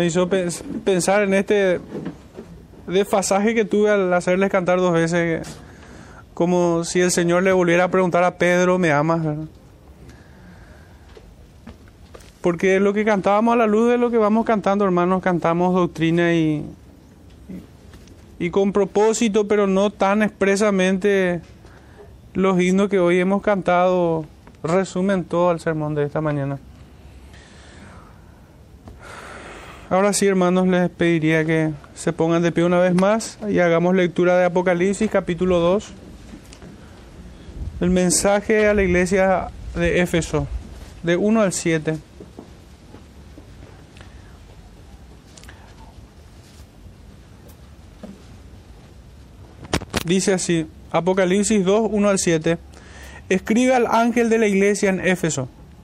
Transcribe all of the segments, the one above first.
Me hizo pensar en este desfasaje que tuve al hacerles cantar dos veces, como si el Señor le volviera a preguntar a Pedro, ¿me amas? Porque lo que cantábamos a la luz de lo que vamos cantando, hermanos, cantamos doctrina y, y con propósito, pero no tan expresamente los himnos que hoy hemos cantado resumen todo el sermón de esta mañana. Ahora sí, hermanos, les pediría que se pongan de pie una vez más y hagamos lectura de Apocalipsis capítulo 2. El mensaje a la iglesia de Éfeso, de 1 al 7. Dice así, Apocalipsis 2, 1 al 7. Escribe al ángel de la iglesia en Éfeso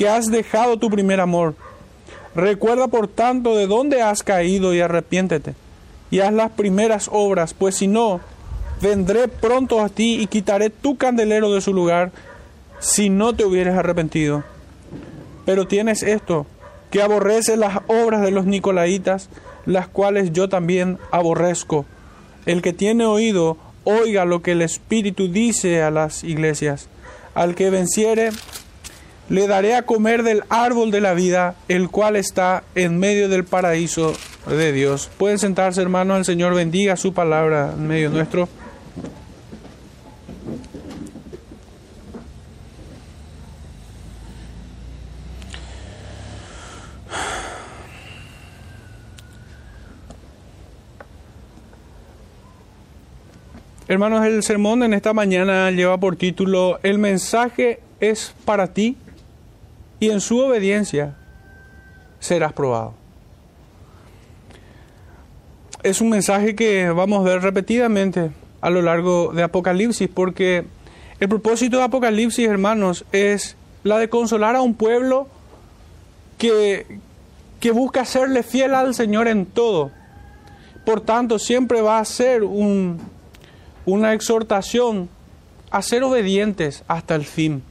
que has dejado tu primer amor. Recuerda por tanto de dónde has caído y arrepiéntete y haz las primeras obras, pues si no, vendré pronto a ti y quitaré tu candelero de su lugar si no te hubieras arrepentido. Pero tienes esto, que aborreces las obras de los nicolaitas, las cuales yo también aborrezco. El que tiene oído, oiga lo que el Espíritu dice a las iglesias. Al que venciere, le daré a comer del árbol de la vida, el cual está en medio del paraíso de Dios. Pueden sentarse, hermanos, el Señor bendiga su palabra en medio nuestro. Hermanos, el sermón en esta mañana lleva por título El mensaje es para ti y en su obediencia serás probado. Es un mensaje que vamos a ver repetidamente a lo largo de Apocalipsis, porque el propósito de Apocalipsis, hermanos, es la de consolar a un pueblo que, que busca serle fiel al Señor en todo. Por tanto, siempre va a ser un, una exhortación a ser obedientes hasta el fin.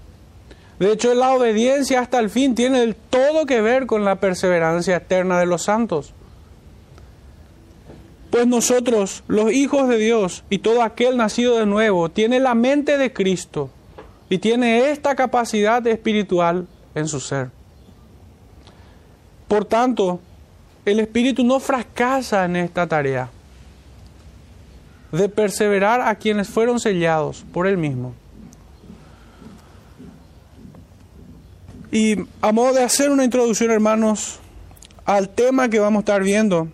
De hecho, la obediencia hasta el fin tiene todo que ver con la perseverancia eterna de los santos. Pues nosotros, los hijos de Dios y todo aquel nacido de nuevo, tiene la mente de Cristo y tiene esta capacidad espiritual en su ser. Por tanto, el Espíritu no fracasa en esta tarea de perseverar a quienes fueron sellados por Él mismo. Y a modo de hacer una introducción, hermanos, al tema que vamos a estar viendo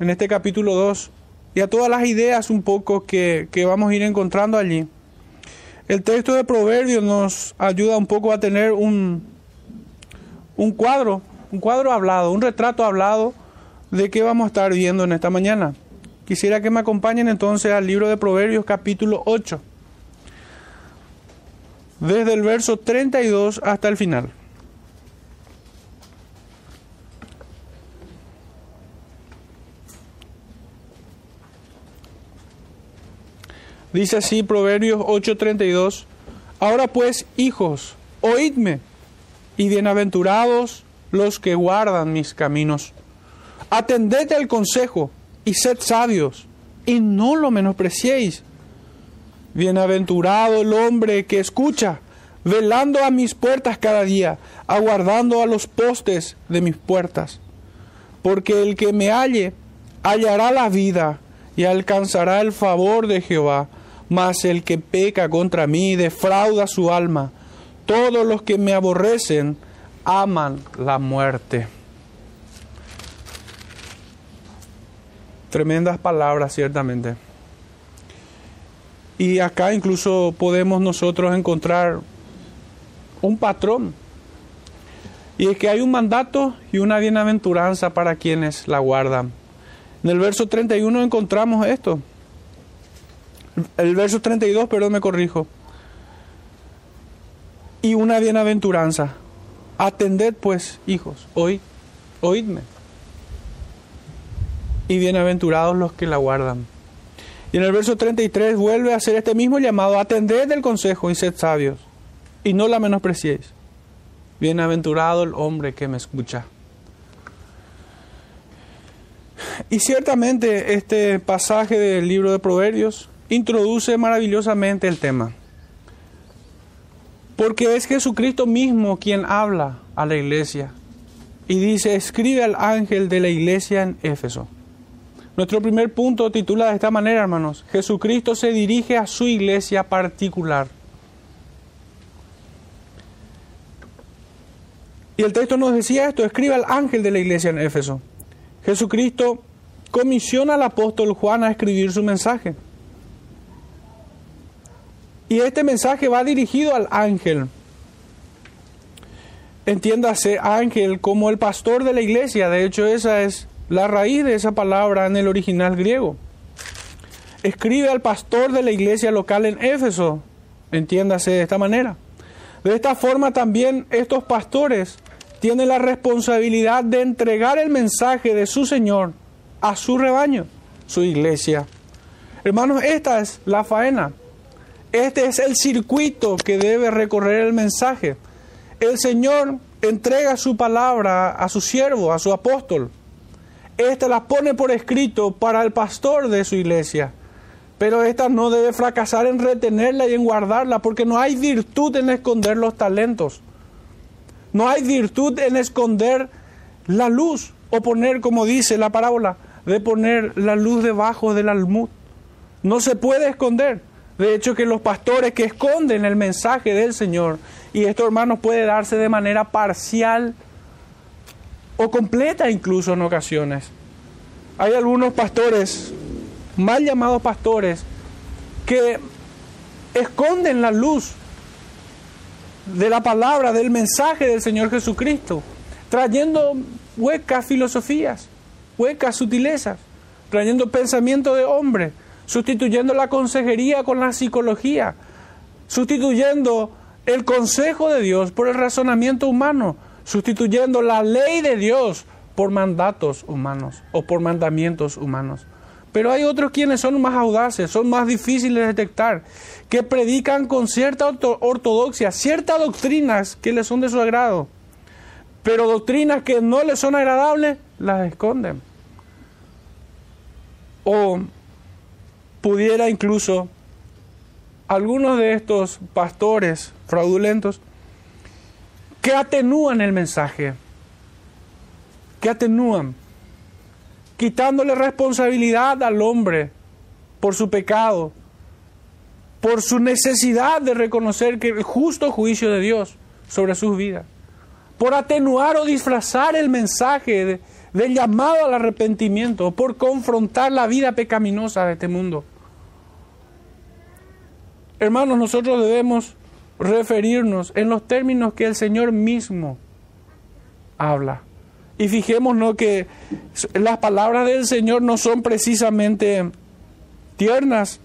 en este capítulo 2 y a todas las ideas un poco que, vamos a ir encontrando allí. El texto de Proverbios nos ayuda un poco a tener un, un cuadro, un cuadro hablado, un retrato hablado de qué vamos a estar viendo en esta mañana. Quisiera que me acompañen entonces al libro de Proverbios capítulo 8, desde el verso 32 hasta el final. Dice así Proverbios 8:32, ahora pues, hijos, oídme, y bienaventurados los que guardan mis caminos. Atended al consejo y sed sabios, y no lo menospreciéis. Bienaventurado el hombre que escucha, velando a mis puertas cada día, aguardando a los postes de mis puertas. Porque el que me halle hallará la vida y alcanzará el favor de Jehová mas el que peca contra mí defrauda su alma. Todos los que me aborrecen aman la muerte. Tremendas palabras, ciertamente. Y acá incluso podemos nosotros encontrar un patrón. Y es que hay un mandato y una bienaventuranza para quienes la guardan. En el verso 31 encontramos esto. El verso 32, perdón, me corrijo. Y una bienaventuranza. Atended pues, hijos, oíd, oídme. Y bienaventurados los que la guardan. Y en el verso 33 vuelve a hacer este mismo llamado, atended el consejo y sed sabios, y no la menospreciéis. Bienaventurado el hombre que me escucha. Y ciertamente este pasaje del libro de Proverbios introduce maravillosamente el tema. Porque es Jesucristo mismo quien habla a la iglesia y dice, escribe al ángel de la iglesia en Éfeso. Nuestro primer punto titula de esta manera, hermanos, Jesucristo se dirige a su iglesia particular. Y el texto nos decía esto, escribe al ángel de la iglesia en Éfeso. Jesucristo comisiona al apóstol Juan a escribir su mensaje. Y este mensaje va dirigido al ángel. Entiéndase ángel como el pastor de la iglesia. De hecho, esa es la raíz de esa palabra en el original griego. Escribe al pastor de la iglesia local en Éfeso. Entiéndase de esta manera. De esta forma también estos pastores tienen la responsabilidad de entregar el mensaje de su Señor a su rebaño, su iglesia. Hermanos, esta es la faena. Este es el circuito que debe recorrer el mensaje. El Señor entrega su palabra a su siervo, a su apóstol. Esta la pone por escrito para el pastor de su iglesia. Pero esta no debe fracasar en retenerla y en guardarla, porque no hay virtud en esconder los talentos. No hay virtud en esconder la luz o poner, como dice la parábola, de poner la luz debajo del almud. No se puede esconder. De hecho, que los pastores que esconden el mensaje del Señor, y esto, hermanos, puede darse de manera parcial o completa incluso en ocasiones. Hay algunos pastores, mal llamados pastores, que esconden la luz de la palabra, del mensaje del Señor Jesucristo, trayendo huecas filosofías, huecas sutilezas, trayendo pensamiento de hombre, sustituyendo la consejería con la psicología, sustituyendo el consejo de Dios por el razonamiento humano, sustituyendo la ley de Dios por mandatos humanos o por mandamientos humanos. Pero hay otros quienes son más audaces, son más difíciles de detectar, que predican con cierta ortodoxia, ciertas doctrinas que les son de su agrado, pero doctrinas que no les son agradables, las esconden. O pudiera incluso algunos de estos pastores fraudulentos que atenúan el mensaje, que atenúan, quitándole responsabilidad al hombre por su pecado, por su necesidad de reconocer que el justo juicio de Dios sobre sus vidas, por atenuar o disfrazar el mensaje del llamado al arrepentimiento, por confrontar la vida pecaminosa de este mundo. Hermanos, nosotros debemos referirnos en los términos que el Señor mismo habla. Y fijémonos que las palabras del Señor no son precisamente tiernas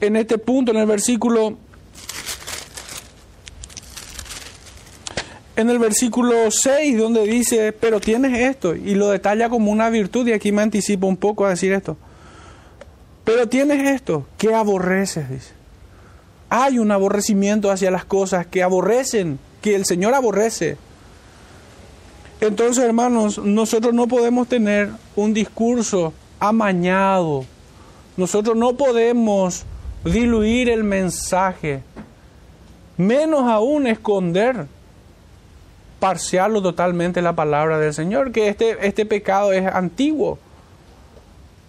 en este punto, en el versículo en el versículo 6 donde dice, pero tienes esto, y lo detalla como una virtud, y aquí me anticipo un poco a decir esto. Pero tienes esto, que aborreces, dice. Hay un aborrecimiento hacia las cosas que aborrecen, que el Señor aborrece. Entonces, hermanos, nosotros no podemos tener un discurso amañado. Nosotros no podemos diluir el mensaje. Menos aún esconder parcial o totalmente la palabra del Señor, que este, este pecado es antiguo.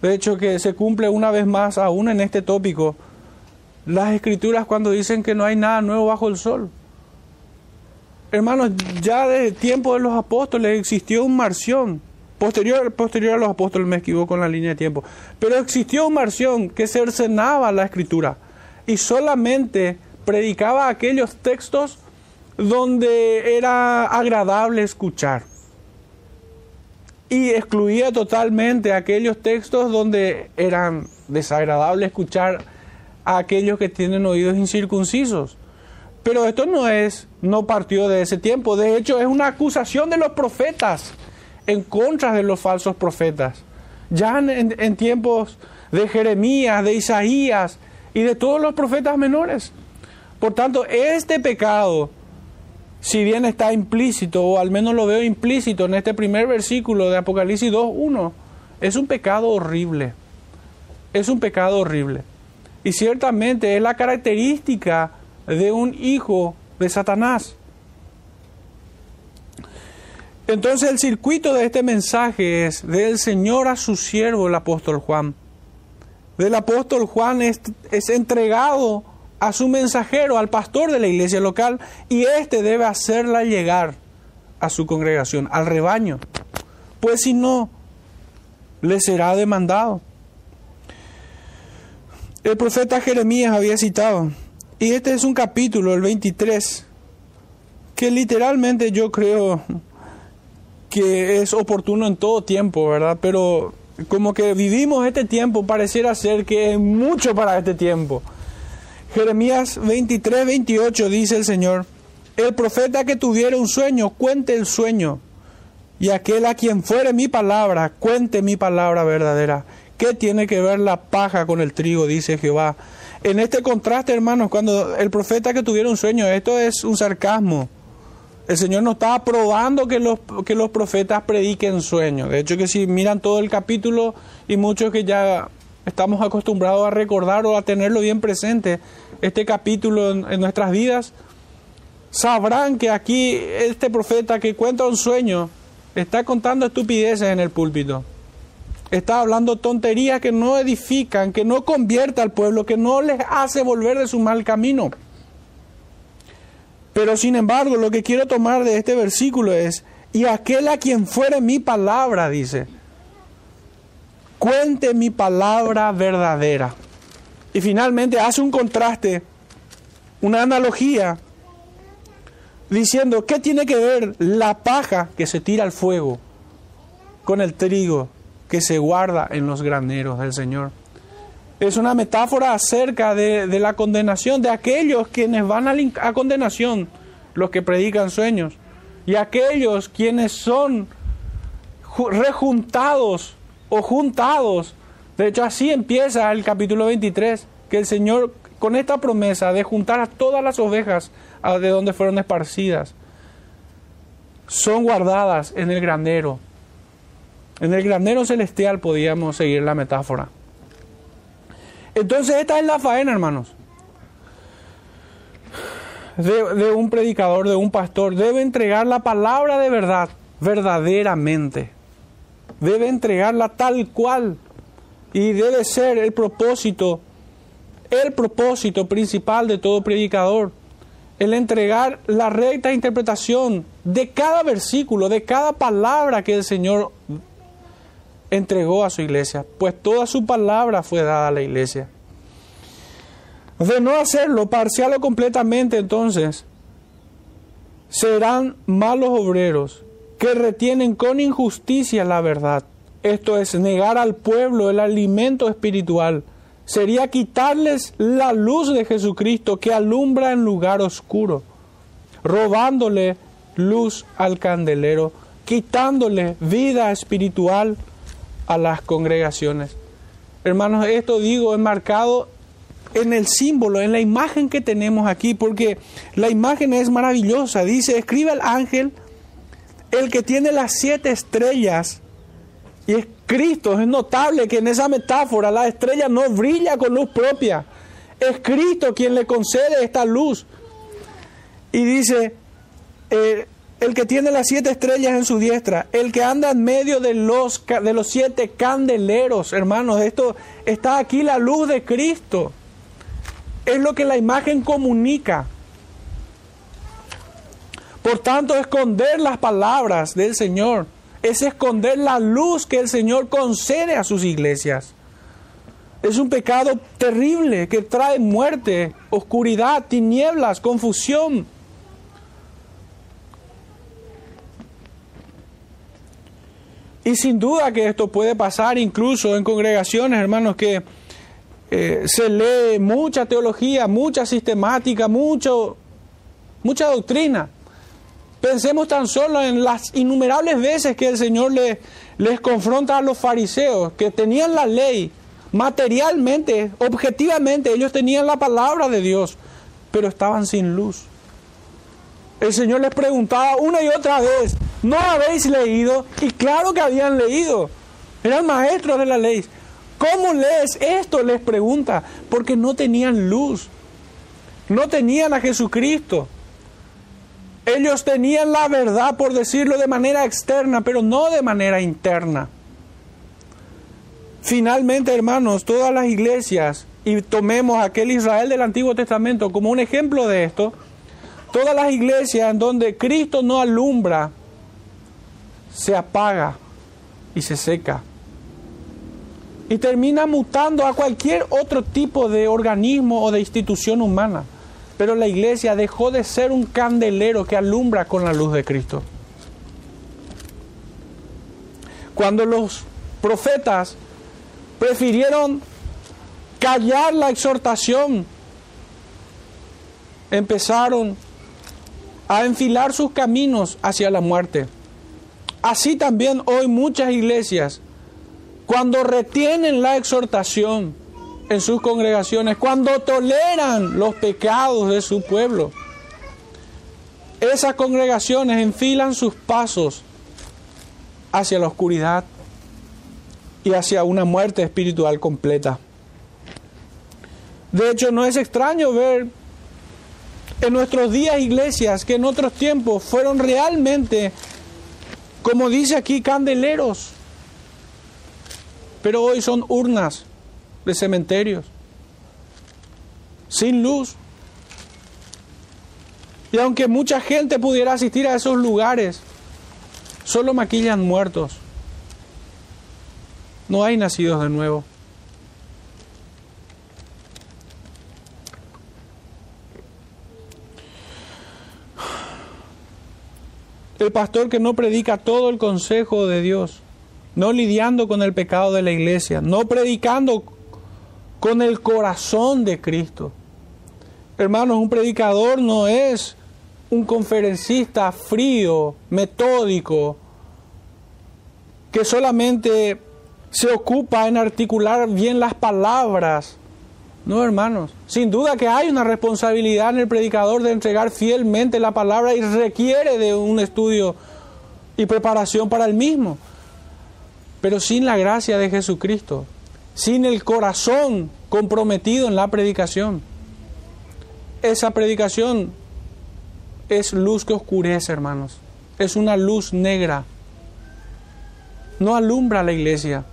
De hecho, que se cumple una vez más aún en este tópico las escrituras cuando dicen que no hay nada nuevo bajo el sol. Hermanos, ya desde el tiempo de los apóstoles existió un marción. Posterior, posterior a los apóstoles me equivoco en la línea de tiempo. Pero existió un marción que cercenaba la escritura y solamente predicaba aquellos textos donde era agradable escuchar. y excluía totalmente aquellos textos donde eran desagradable escuchar a aquellos que tienen oídos incircuncisos. Pero esto no es, no partió de ese tiempo. De hecho, es una acusación de los profetas en contra de los falsos profetas. Ya en, en tiempos de Jeremías, de Isaías y de todos los profetas menores. Por tanto, este pecado, si bien está implícito, o al menos lo veo implícito en este primer versículo de Apocalipsis 2.1, es un pecado horrible. Es un pecado horrible. Y ciertamente es la característica de un hijo de Satanás. Entonces el circuito de este mensaje es del Señor a su siervo, el apóstol Juan. Del apóstol Juan es, entregado a su mensajero, al pastor de la iglesia local, y éste debe hacerla llegar a su congregación, al rebaño. Pues si no, le será demandado. El profeta Jeremías había citado, y este es un capítulo, el 23, que literalmente yo creo que es oportuno en todo tiempo, ¿verdad? Pero como que vivimos este tiempo, pareciera ser que es mucho para este tiempo. Jeremías 23, 28 dice el Señor, el profeta que tuviera un sueño, cuente el sueño, y aquel a quien fuere mi palabra, cuente mi palabra verdadera. ¿Qué tiene que ver la paja con el trigo? Dice Jehová. En este contraste, hermanos, cuando el profeta que tuviera un sueño, esto es un sarcasmo. El Señor no está aprobando que los, que los profetas prediquen sueños. De hecho, que si miran todo el capítulo y muchos que ya estamos acostumbrados a recordar o a tenerlo bien presente, este capítulo en nuestras vidas, sabrán que aquí este profeta que cuenta un sueño está contando estupideces en el púlpito está hablando tonterías que no edifican, que no convierte al pueblo, que no les hace volver de su mal camino. Pero sin embargo, lo que quiero tomar de este versículo es, y aquel a quien fuere mi palabra, dice, cuente mi palabra verdadera. Y finalmente hace un contraste, una analogía, diciendo, ¿qué tiene que ver la paja que se tira al fuego con el trigo que se guarda en los graneros del Señor. Es una metáfora acerca de, la condenación de aquellos quienes van a, a condenación, los que predican sueños, y aquellos quienes son rejuntados o juntados. De hecho, así empieza el capítulo 23, que el Señor con esta promesa de juntar a todas las ovejas de donde fueron esparcidas, son guardadas en el granero en el granero celestial podíamos seguir la metáfora. Entonces esta es la faena, hermanos. De, un predicador, de un pastor. Debe entregar la palabra de verdad, verdaderamente. Debe entregarla tal cual. Y debe ser el propósito, el propósito principal de todo predicador. El entregar la recta interpretación de cada versículo, de cada palabra que el Señor entregó a su iglesia, pues toda su palabra fue dada a la iglesia. De no hacerlo parcial o completamente, entonces, serán malos obreros que retienen con injusticia la verdad. Esto es negar al pueblo el alimento espiritual. Sería quitarles la luz de Jesucristo que alumbra en lugar oscuro, robándole luz al candelero, quitándole vida espiritual a las congregaciones. Hermanos, esto digo enmarcado en el símbolo, en la imagen que tenemos aquí, porque la imagen es maravillosa. Dice, escribe el ángel, el que tiene las siete estrellas, y es Cristo. Es notable que en esa metáfora la estrella no brilla con luz propia. Es Cristo quien le concede esta luz. Y dice, eh, el que tiene las siete estrellas en su diestra, el que anda en medio de los, de los siete candeleros, hermanos, esto está aquí la luz de Cristo. Es lo que la imagen comunica. Por tanto, esconder las palabras del Señor es esconder la luz que el Señor concede a sus iglesias. Es un pecado terrible que trae muerte, oscuridad, tinieblas, confusión. Y sin duda que esto puede pasar incluso en congregaciones, hermanos, que eh, se lee mucha teología, mucha sistemática, mucho, mucha doctrina. Pensemos tan solo en las innumerables veces que el Señor les confronta a los fariseos, que tenían la ley, materialmente, objetivamente, ellos tenían la palabra de Dios, pero estaban sin luz. El Señor les preguntaba una y otra vez, ¿no habéis leído? Y claro que habían leído. Eran maestros de la ley. ¿Cómo lees esto? Les pregunta. Porque no tenían luz. No tenían a Jesucristo. Ellos tenían la verdad, por decirlo de manera externa, pero no de manera interna. Finalmente, hermanos, todas las iglesias, y tomemos aquel Israel del Antiguo Testamento como un ejemplo de esto, todas las iglesias en donde Cristo no alumbra, se apaga y se seca. Y termina mutando a cualquier otro tipo de organismo o de institución humana. Pero la iglesia dejó de ser un candelero que alumbra con la luz de Cristo. Cuando los profetas prefirieron callar la exhortación, empezaron a enfilar sus caminos hacia la muerte. Así también hoy muchas iglesias, cuando retienen la exhortación en sus congregaciones, cuando toleran los pecados de su pueblo, esas congregaciones enfilan sus pasos hacia la oscuridad y hacia una muerte espiritual completa. De hecho, no es extraño ver en nuestros días iglesias que en otros tiempos fueron realmente, como dice aquí, candeleros, pero hoy son urnas de cementerios, sin luz. Y aunque mucha gente pudiera asistir a esos lugares, solo maquillan muertos no hay nacidos de nuevo. El pastor que no predica todo el consejo de Dios, no lidiando con el pecado de la iglesia, no predicando con el corazón de Cristo. Hermanos, un predicador no es un conferencista frío, metódico, que solamente se ocupa en articular bien las palabras. No, hermanos. Sin duda que hay una responsabilidad en el predicador de entregar fielmente la palabra y requiere de un estudio y preparación para el mismo. Pero sin la gracia de Jesucristo, sin el corazón comprometido en la predicación, esa predicación es luz que oscurece, hermanos. Es una luz negra. No alumbra la iglesia.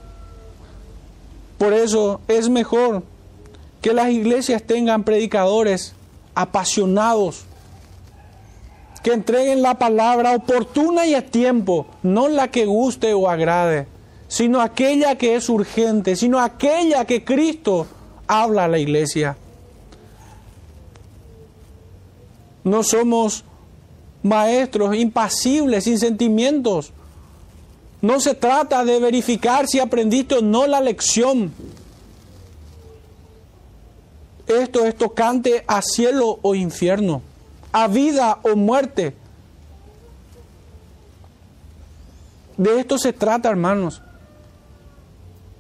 Por eso es mejor que las iglesias tengan predicadores apasionados, que entreguen la palabra oportuna y a tiempo, no la que guste o agrade, sino aquella que es urgente, sino aquella que Cristo habla a la iglesia. No somos maestros impasibles, sin sentimientos, no se trata de verificar si aprendiste o no la lección. Esto es tocante a cielo o infierno, a vida o muerte. De esto se trata, hermanos.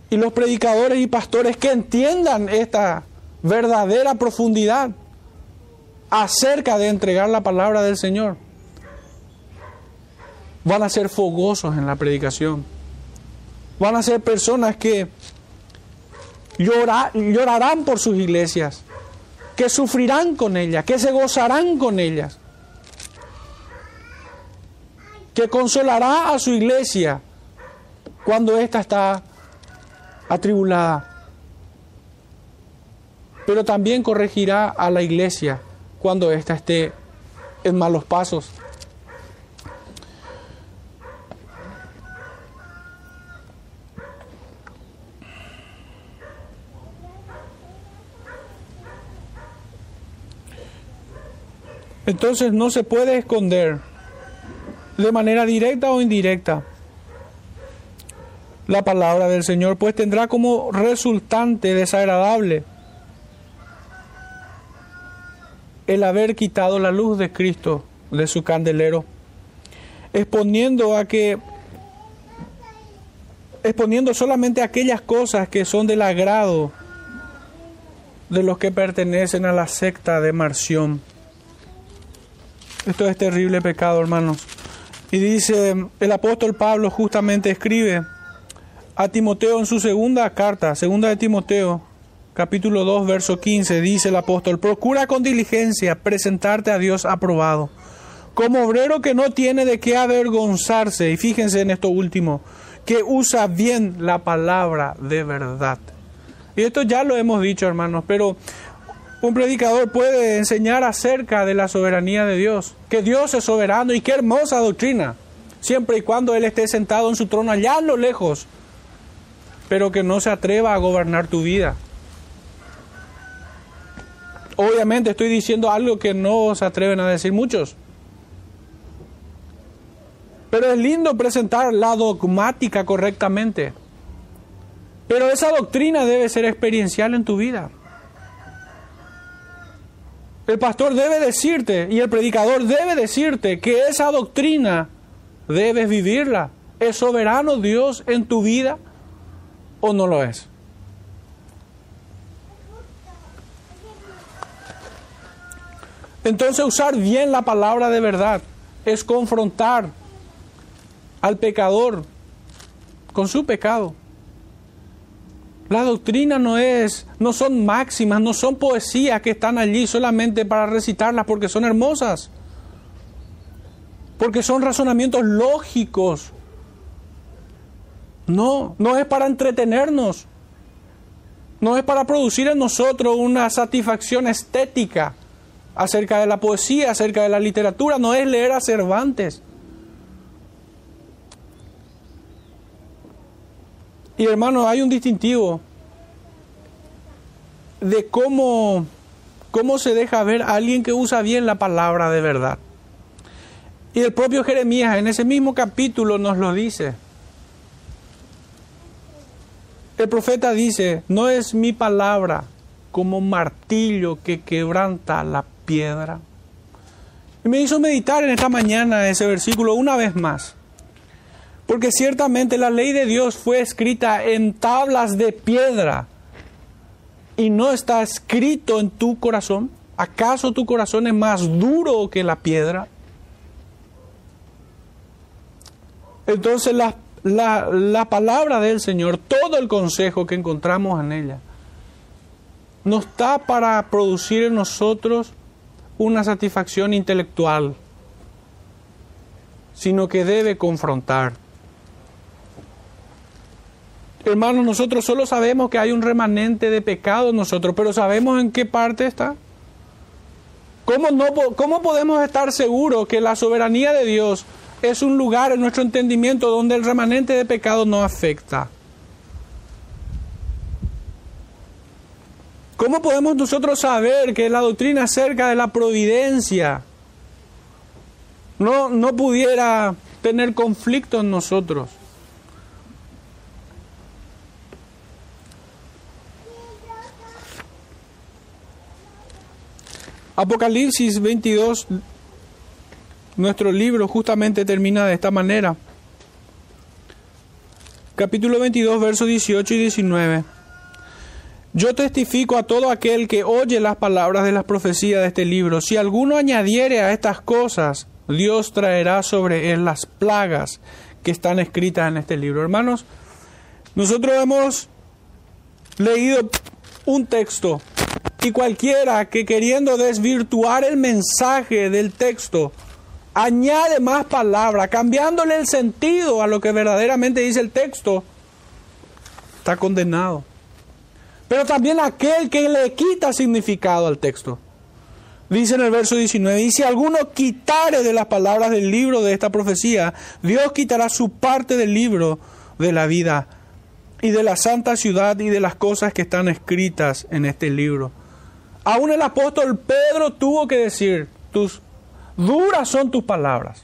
Y los predicadores y pastores que entiendan esta verdadera profundidad acerca de entregar la palabra del Señor van a ser fogosos en la predicación. Van a ser personas que llorarán por sus iglesias, que sufrirán con ellas, que se gozarán con ellas, que consolará a su iglesia cuando ésta está atribulada, pero también corregirá a la iglesia cuando ésta esté en malos pasos. Entonces no se puede esconder de manera directa o indirecta la palabra del Señor, pues tendrá como resultante desagradable el haber quitado la luz de Cristo de su candelero, exponiendo a que exponiendo solamente aquellas cosas que son del agrado de los que pertenecen a la secta de Marción. Esto es terrible pecado, hermanos. Y dice, el apóstol Pablo justamente escribe a Timoteo en su segunda carta, segunda de Timoteo, capítulo 2, verso 15, dice el apóstol, procura con diligencia presentarte a Dios aprobado, como obrero que no tiene de qué avergonzarse, y fíjense en esto último, que usa bien la palabra de verdad. Y esto ya lo hemos dicho, hermanos, pero un predicador puede enseñar acerca de la soberanía de Dios, que Dios es soberano y qué hermosa doctrina, siempre y cuando Él esté sentado en su trono allá a lo lejos, pero que no se atreva a gobernar tu vida. Obviamente estoy diciendo algo que no se atreven a decir muchos. Pero es lindo presentar la dogmática correctamente. Pero esa doctrina debe ser experiencial en tu vida. El pastor debe decirte y el predicador debe decirte que esa doctrina debes vivirla. ¿Es soberano Dios en tu vida o no lo es? Entonces usar bien la palabra de verdad es confrontar al pecador con su pecado. La doctrina no es, no son máximas, no son poesías que están allí solamente para recitarlas porque son hermosas. Porque son razonamientos lógicos. No, no es para entretenernos. No es para producir en nosotros una satisfacción estética acerca de la poesía, acerca de la literatura. No es leer a Cervantes. Y hermano, hay un distintivo de cómo, cómo se deja ver a alguien que usa bien la palabra de verdad. Y el propio Jeremías en ese mismo capítulo nos lo dice. El profeta dice, no es mi palabra como martillo que quebranta la piedra. Y me hizo meditar en esta mañana ese versículo una vez más. Porque ciertamente la ley de Dios fue escrita en tablas de piedra y no está escrito en tu corazón. ¿Acaso tu corazón es más duro que la piedra? Entonces la, la, la palabra del Señor, todo el consejo que encontramos en ella, no está para producir en nosotros una satisfacción intelectual, sino que debe confrontar Hermanos, nosotros solo sabemos que hay un remanente de pecado en nosotros, pero ¿sabemos en qué parte está? ¿Cómo, no, ¿Cómo podemos estar seguros que la soberanía de Dios es un lugar en nuestro entendimiento donde el remanente de pecado no afecta? ¿Cómo podemos nosotros saber que la doctrina acerca de la providencia no, no pudiera tener conflicto en nosotros? Apocalipsis 22, nuestro libro justamente termina de esta manera. Capítulo 22, versos 18 y 19. Yo testifico a todo aquel que oye las palabras de las profecías de este libro. Si alguno añadiere a estas cosas, Dios traerá sobre él las plagas que están escritas en este libro. Hermanos, nosotros hemos leído un texto y cualquiera que queriendo desvirtuar el mensaje del texto, añade más palabras, cambiándole el sentido a lo que verdaderamente dice el texto, está condenado. Pero también aquel que le quita significado al texto. Dice en el verso 19, y si alguno quitare de las palabras del libro de esta profecía, Dios quitará su parte del libro de la vida y de la santa ciudad y de las cosas que están escritas en este libro. Aún el apóstol Pedro tuvo que decir, tus duras son tus palabras,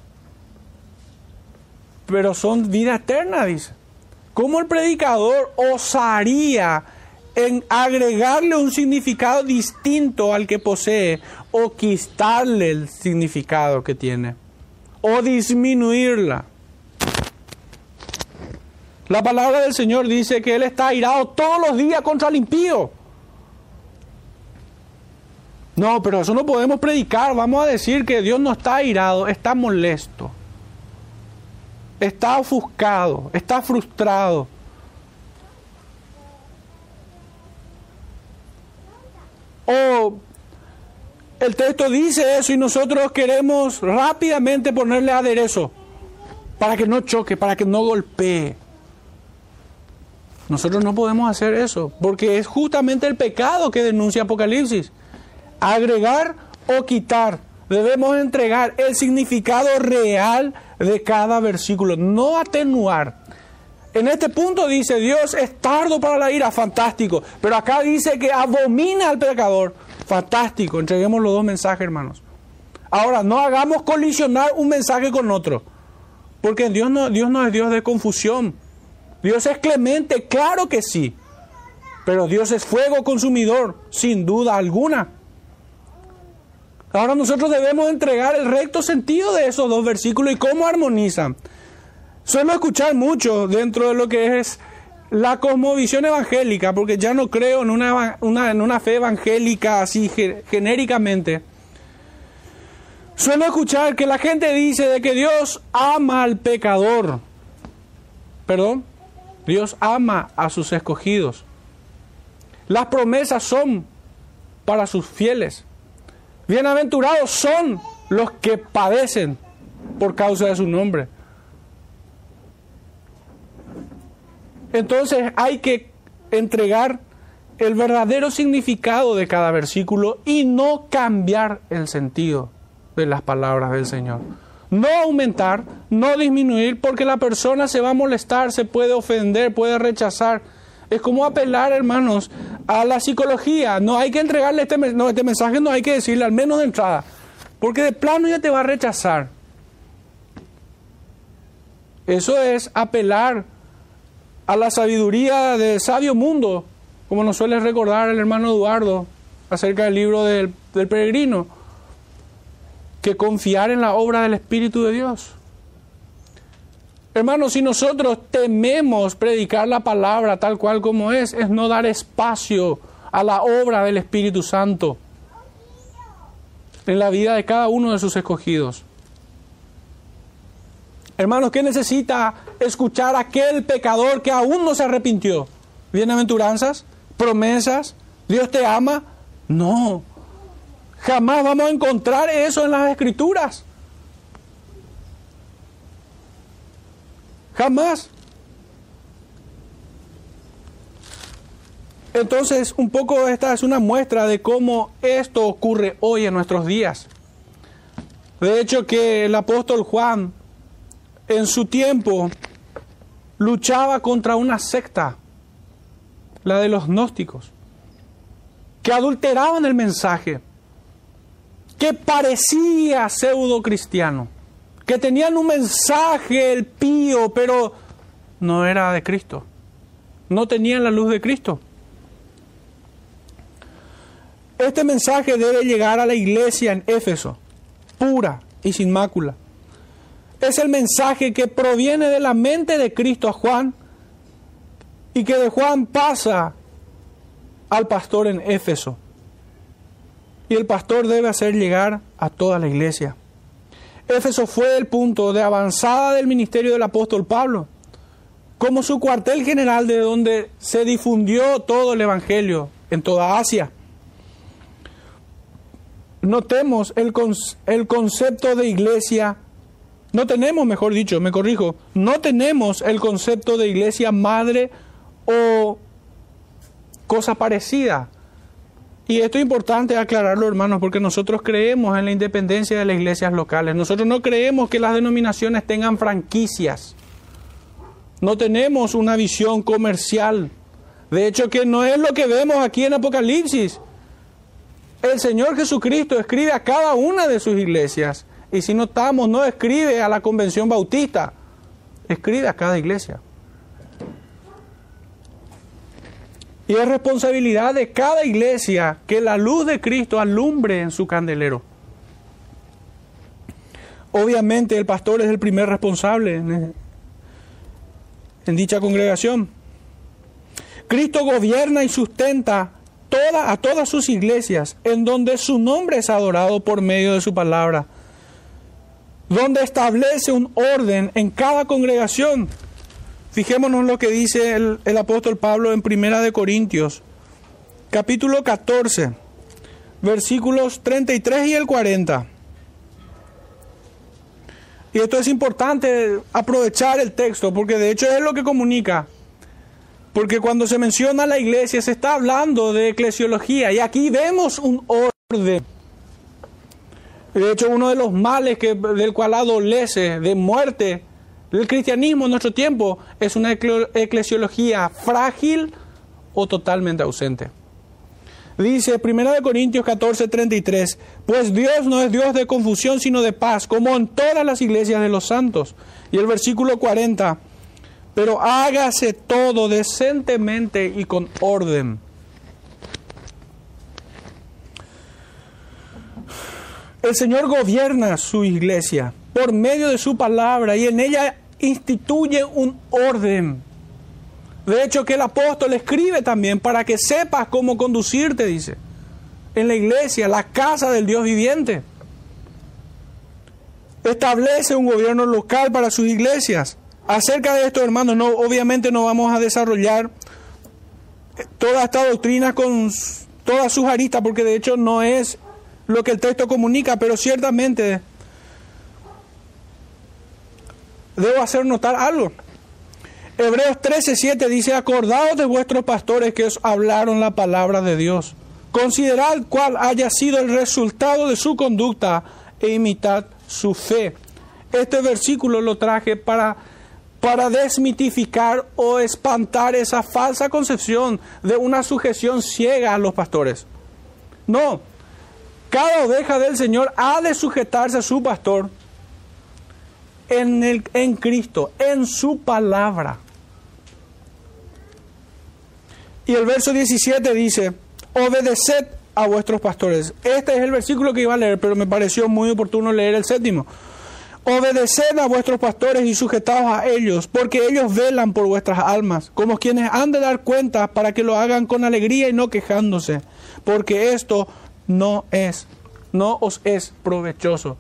pero son vida eterna, dice. ¿cómo el predicador osaría en agregarle un significado distinto al que posee o quitarle el significado que tiene o disminuirla? La palabra del Señor dice que Él está airado todos los días contra el impío. No, pero eso no podemos predicar. Vamos a decir que Dios no está airado, está molesto. Está ofuscado, está frustrado. O el texto dice eso y nosotros queremos rápidamente ponerle aderezo para que no choque, para que no golpee. Nosotros no podemos hacer eso, porque es justamente el pecado que denuncia Apocalipsis. Agregar o quitar. Debemos entregar el significado real de cada versículo, no atenuar. En este punto dice Dios es tardo para la ira, fantástico. Pero acá dice que abomina al pecador, fantástico. Entreguemos los dos mensajes, hermanos. Ahora, no hagamos colisionar un mensaje con otro. Porque Dios no, Dios no es Dios de confusión. Dios es clemente, claro que sí. Pero Dios es fuego consumidor, sin duda alguna. Ahora nosotros debemos entregar el recto sentido de esos dos versículos y cómo armonizan. Suelo escuchar mucho dentro de lo que es la cosmovisión evangélica, porque ya no creo en una, en una fe evangélica así genéricamente. Suelo escuchar que la gente dice de que Dios ama al pecador. ¿Perdón? Dios ama a sus escogidos. Las promesas son para sus fieles. Bienaventurados son los que padecen por causa de su nombre. Entonces hay que entregar el verdadero significado de cada versículo y no cambiar el sentido de las palabras del Señor no aumentar, no disminuir, porque la persona se va a molestar, se puede ofender, puede rechazar. Es como apelar, hermanos, a la psicología. No hay que entregarle este, no, este mensaje, no hay que decirle al menos de entrada, porque de plano ya te va a rechazar. Eso es apelar a la sabiduría del sabio mundo, como nos suele recordar el hermano Eduardo acerca del libro del, del peregrino que confiar en la obra del Espíritu de Dios. Hermanos, si nosotros tememos predicar la palabra tal cual como es, es no dar espacio a la obra del Espíritu Santo en la vida de cada uno de sus escogidos. Hermanos, ¿qué necesita escuchar aquel pecador que aún no se arrepintió? ¿Bienaventuranzas? ¿Promesas? ¿Dios te ama? No. Jamás vamos a encontrar eso en las escrituras. Jamás. Entonces, un poco esta es una muestra de cómo esto ocurre hoy en nuestros días. De hecho, que el apóstol Juan en su tiempo luchaba contra una secta, la de los gnósticos, que adulteraban el mensaje que parecía pseudo cristiano, que tenían un mensaje el pío, pero no era de Cristo, no tenían la luz de Cristo. Este mensaje debe llegar a la iglesia en Éfeso, pura y sin mácula. Es el mensaje que proviene de la mente de Cristo a Juan y que de Juan pasa al pastor en Éfeso y el pastor debe hacer llegar a toda la iglesia. Éfeso fue el punto de avanzada del ministerio del apóstol Pablo, como su cuartel general de donde se difundió todo el Evangelio en toda Asia. Notemos el, el concepto de iglesia, no tenemos, mejor dicho, me corrijo, no tenemos el concepto de iglesia madre o cosa parecida y esto es importante aclararlo, hermanos, porque nosotros creemos en la independencia de las iglesias locales. Nosotros no creemos que las denominaciones tengan franquicias. No tenemos una visión comercial. De hecho, que no es lo que vemos aquí en Apocalipsis. El Señor Jesucristo escribe a cada una de sus iglesias. Y si notamos, no escribe a la convención bautista, escribe a cada iglesia. Y es responsabilidad de cada iglesia que la luz de Cristo alumbre en su candelero. Obviamente el pastor es el primer responsable en, dicha congregación. Cristo gobierna y sustenta toda, a todas sus iglesias en donde su nombre es adorado por medio de su palabra, donde establece un orden en cada congregación. Fijémonos lo que dice el, apóstol Pablo en Primera de Corintios, capítulo 14, versículos 33 y el 40. Y esto es importante aprovechar el texto, porque de hecho es lo que comunica. Porque cuando se menciona la iglesia se está hablando de eclesiología y aquí vemos un orden. De hecho, uno de los males que, del cual adolece de muerte el cristianismo en nuestro tiempo es una eclesiología frágil o totalmente ausente. Dice 1 Corintios 14, 33, pues Dios no es Dios de confusión, sino de paz, como en todas las iglesias de los santos. Y el versículo 40, pero hágase todo decentemente y con orden. El Señor gobierna su iglesia por medio de su palabra y en ella instituye un orden. De hecho, que el apóstol escribe también para que sepas cómo conducirte, dice, en la iglesia, la casa del Dios viviente. Establece un gobierno local para sus iglesias. Acerca de esto, hermanos, no, obviamente no vamos a desarrollar toda esta doctrina con todas sus aristas, porque de hecho no es lo que el texto comunica, pero ciertamente debo hacer notar algo. Hebreos 13:7 dice, acordaos de vuestros pastores que os hablaron la palabra de Dios. Considerad cuál haya sido el resultado de su conducta e imitad su fe. Este versículo lo traje para, para desmitificar o espantar esa falsa concepción de una sujeción ciega a los pastores. No, cada oveja del Señor ha de sujetarse a su pastor en, el, en Cristo, en su palabra. Y el verso 17 dice, obedeced a vuestros pastores. Este es el versículo que iba a leer, pero me pareció muy oportuno leer el séptimo. Obedeced a vuestros pastores y sujetaos a ellos, porque ellos velan por vuestras almas, como quienes han de dar cuenta para que lo hagan con alegría y no quejándose, porque esto no es, no os es provechoso.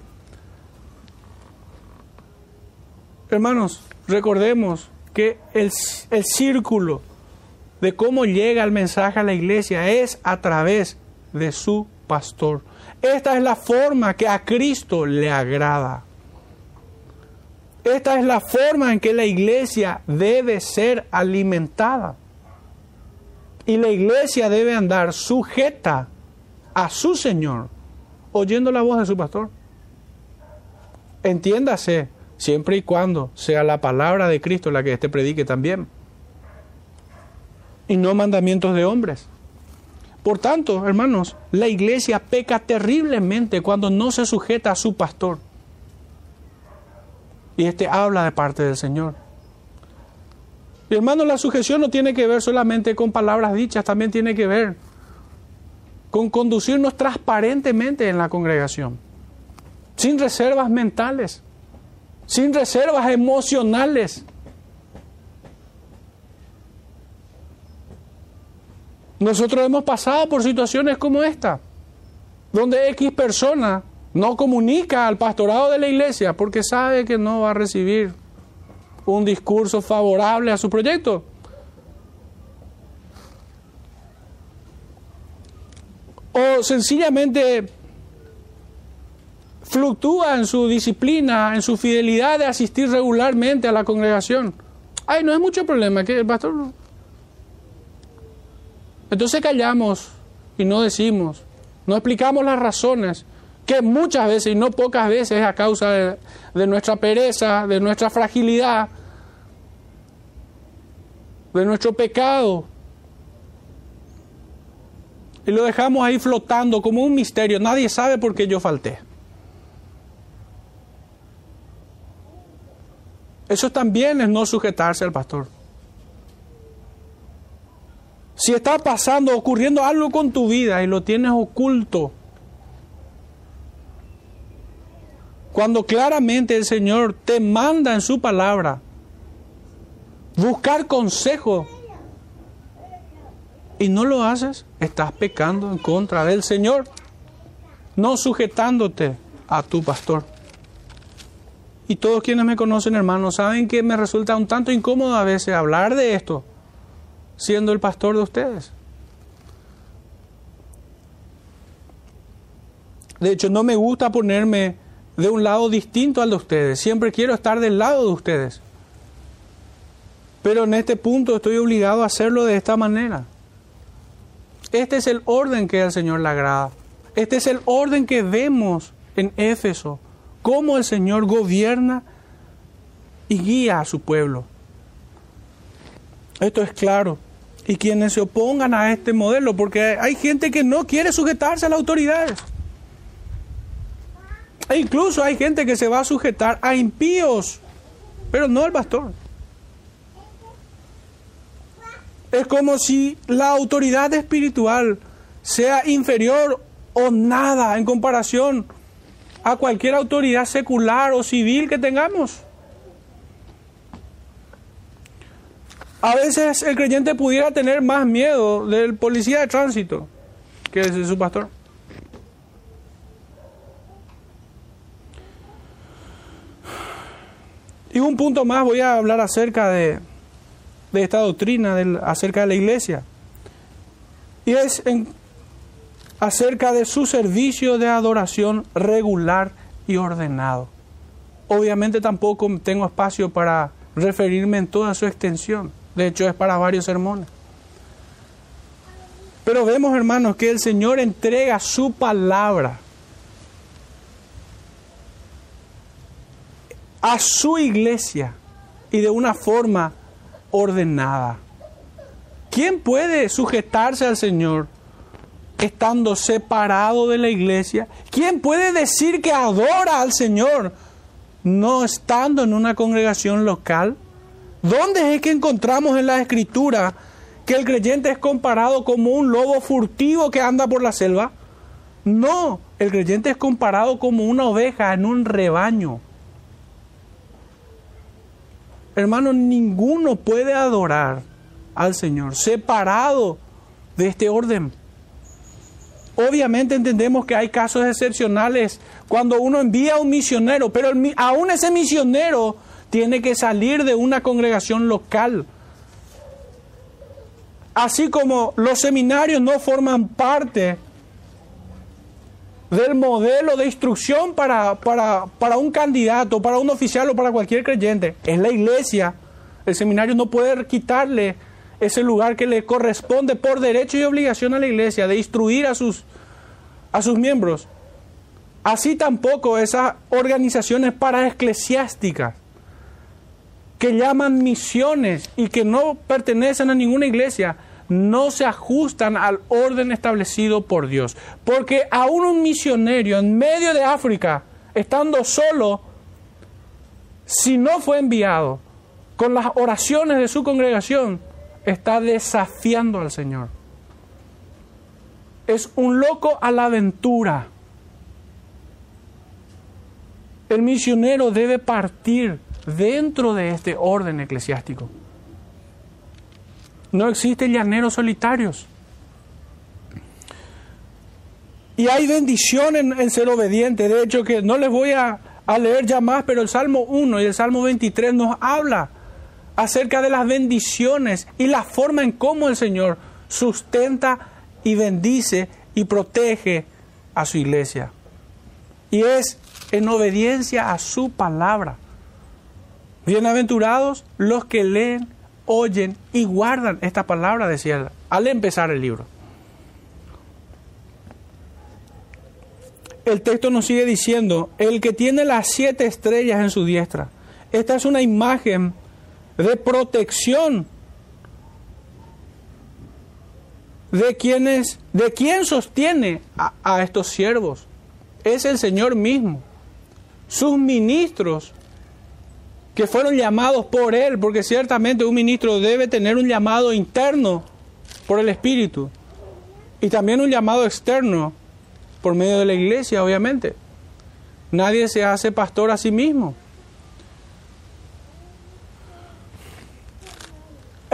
Hermanos, recordemos que el, el círculo de cómo llega el mensaje a la iglesia es a través de su pastor. Esta es la forma que a Cristo le agrada. Esta es la forma en que la iglesia debe ser alimentada. Y la iglesia debe andar sujeta a su Señor, oyendo la voz de su pastor. Entiéndase, siempre y cuando sea la palabra de Cristo la que éste predique también y no mandamientos de hombres. Por tanto, hermanos, la iglesia peca terriblemente cuando no se sujeta a su pastor. Y este habla de parte del Señor. Y hermanos, la sujeción no tiene que ver solamente con palabras dichas, también tiene que ver con conducirnos transparentemente en la congregación, sin reservas mentales, sin reservas emocionales, Nosotros hemos pasado por situaciones como esta, donde X persona no comunica al pastorado de la iglesia porque sabe que no va a recibir un discurso favorable a su proyecto. O sencillamente fluctúa en su disciplina, en su fidelidad de asistir regularmente a la congregación. Ay, no es mucho problema, que el pastor entonces callamos y no decimos, no explicamos las razones, que muchas veces y no pocas veces es a causa de, de nuestra pereza, de nuestra fragilidad, de nuestro pecado. Y lo dejamos ahí flotando como un misterio. Nadie sabe por qué yo falté. Eso también es no sujetarse al pastor. Si está pasando, ocurriendo algo con tu vida y lo tienes oculto, cuando claramente el Señor te manda en su palabra buscar consejo y no lo haces, estás pecando en contra del Señor, no sujetándote a tu pastor. Y todos quienes me conocen, hermanos, saben que me resulta un tanto incómodo a veces hablar de esto, siendo el pastor de ustedes. De hecho, no me gusta ponerme de un lado distinto al de ustedes. Siempre quiero estar del lado de ustedes. Pero en este punto estoy obligado a hacerlo de esta manera. Este es el orden que al Señor le agrada. Este es el orden que vemos en Éfeso. Cómo el Señor gobierna y guía a su pueblo. Esto es claro. Y quienes se opongan a este modelo, porque hay gente que no quiere sujetarse a las autoridades. E incluso hay gente que se va a sujetar a impíos, pero no al pastor. Es como si la autoridad espiritual sea inferior o nada en comparación a cualquier autoridad secular o civil que tengamos. A veces el creyente pudiera tener más miedo del policía de tránsito que de su pastor. Y un punto más voy a hablar acerca de, esta doctrina, acerca de la iglesia. Y es acerca de su servicio de adoración regular y ordenado. Obviamente tampoco tengo espacio para referirme en toda su extensión. De hecho, es para varios sermones. Pero vemos, hermanos, que el Señor entrega su palabra a su iglesia y de una forma ordenada. ¿Quién puede sujetarse al Señor estando separado de la iglesia? ¿Quién puede decir que adora al Señor no estando en una congregación local? ¿Dónde es que encontramos en la escritura que el creyente es comparado como un lobo furtivo que anda por la selva? No, el creyente es comparado como una oveja en un rebaño. Hermano, ninguno puede adorar al Señor separado de este orden. Obviamente entendemos que hay casos excepcionales cuando uno envía a un misionero, pero aún ese misionero tiene que salir de una congregación local. Así como los seminarios no forman parte del modelo de instrucción para, para, para, un candidato, para un oficial o para cualquier creyente. Es la iglesia. El seminario no puede quitarle ese lugar que le corresponde por derecho y obligación a la iglesia de instruir a sus, a sus miembros. Así tampoco esas organizaciones paraeclesiásticas que llaman misiones y que no pertenecen a ninguna iglesia, no se ajustan al orden establecido por Dios. Porque aún un misionero en medio de África, estando solo, si no fue enviado con las oraciones de su congregación, está desafiando al Señor. Es un loco a la aventura. El misionero debe partir dentro de este orden eclesiástico. No existen llaneros solitarios. Y hay bendición en, ser obediente. De hecho, que no les voy a, a leer ya más, pero el Salmo 1 y el Salmo 23 nos habla acerca de las bendiciones y la forma en cómo el Señor sustenta y bendice y protege a su iglesia. Y es en obediencia a su palabra. Bienaventurados los que leen oyen y guardan esta palabra, decía al empezar el libro. El texto nos sigue diciendo, el que tiene las siete estrellas en su diestra. Esta es una imagen de protección de quienes, de quien sostiene a, a estos siervos. Es el Señor mismo. Sus ministros que fueron llamados por él, porque ciertamente un ministro debe tener un llamado interno por el Espíritu. Y también un llamado externo por medio de la iglesia, obviamente. Nadie se hace pastor a sí mismo.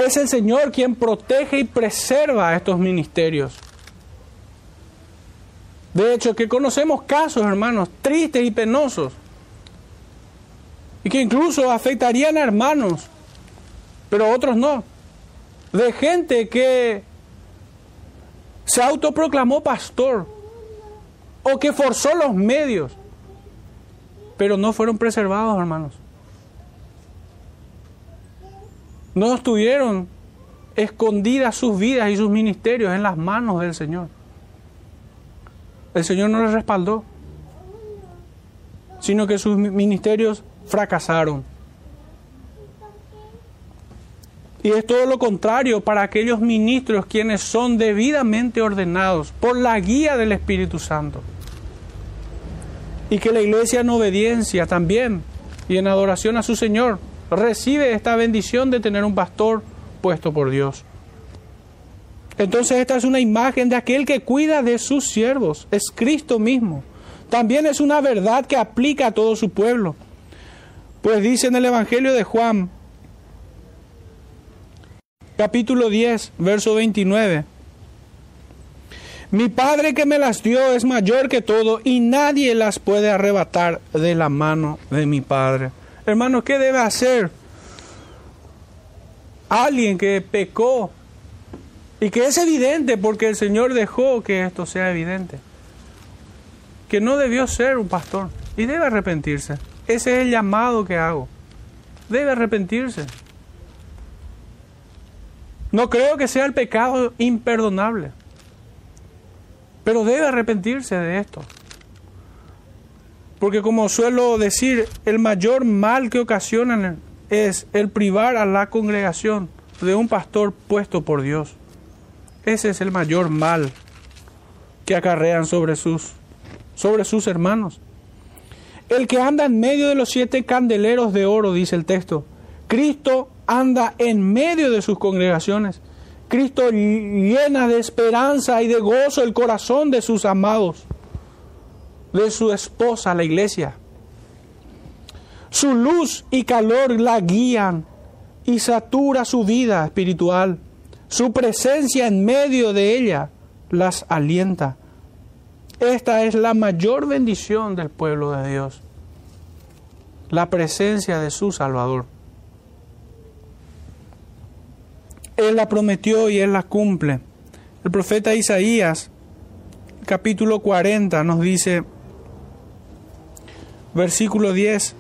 Es el Señor quien protege y preserva estos ministerios. De hecho, que conocemos casos, hermanos, tristes y penosos, y que incluso afectarían a hermanos, pero otros no, de gente que se autoproclamó pastor o que forzó los medios, pero no fueron preservados, hermanos. No estuvieron escondidas sus vidas y sus ministerios en las manos del Señor. El Señor no les respaldó, sino que sus ministerios fracasaron. Y es todo lo contrario para aquellos ministros quienes son debidamente ordenados por la guía del Espíritu Santo. Y que la iglesia en obediencia también y en adoración a su Señor recibe esta bendición de tener un pastor puesto por Dios. Entonces esta es una imagen de aquel que cuida de sus siervos, es Cristo mismo. También es una verdad que aplica a todo su pueblo. Pues dice en el Evangelio de Juan, capítulo 10, verso 29, mi Padre que me las dio es mayor que todo y nadie las puede arrebatar de la mano de mi Padre. Hermano, ¿qué debe hacer alguien que pecó y que es evidente porque el Señor dejó que esto sea evidente. Que no debió ser un pastor y debe arrepentirse. Ese es el llamado que hago. Debe arrepentirse. No creo que sea el pecado imperdonable. Pero debe arrepentirse de esto. Porque como suelo decir, el mayor mal que ocasionan es el privar a la congregación de un pastor puesto por Dios. Ese es el mayor mal que acarrean sobre sus, sobre sus hermanos. El que anda en medio de los siete candeleros de oro, dice el texto. Cristo anda en medio de sus congregaciones. Cristo llena de esperanza y de gozo el corazón de sus amados, de su esposa, la iglesia. Su luz y calor la guían y satura su vida espiritual. Su presencia en medio de ella las alienta. Esta es la mayor bendición del pueblo de Dios, la presencia de su Salvador. Él la prometió y Él la cumple. El profeta Isaías, capítulo 40, nos dice, versículo 10,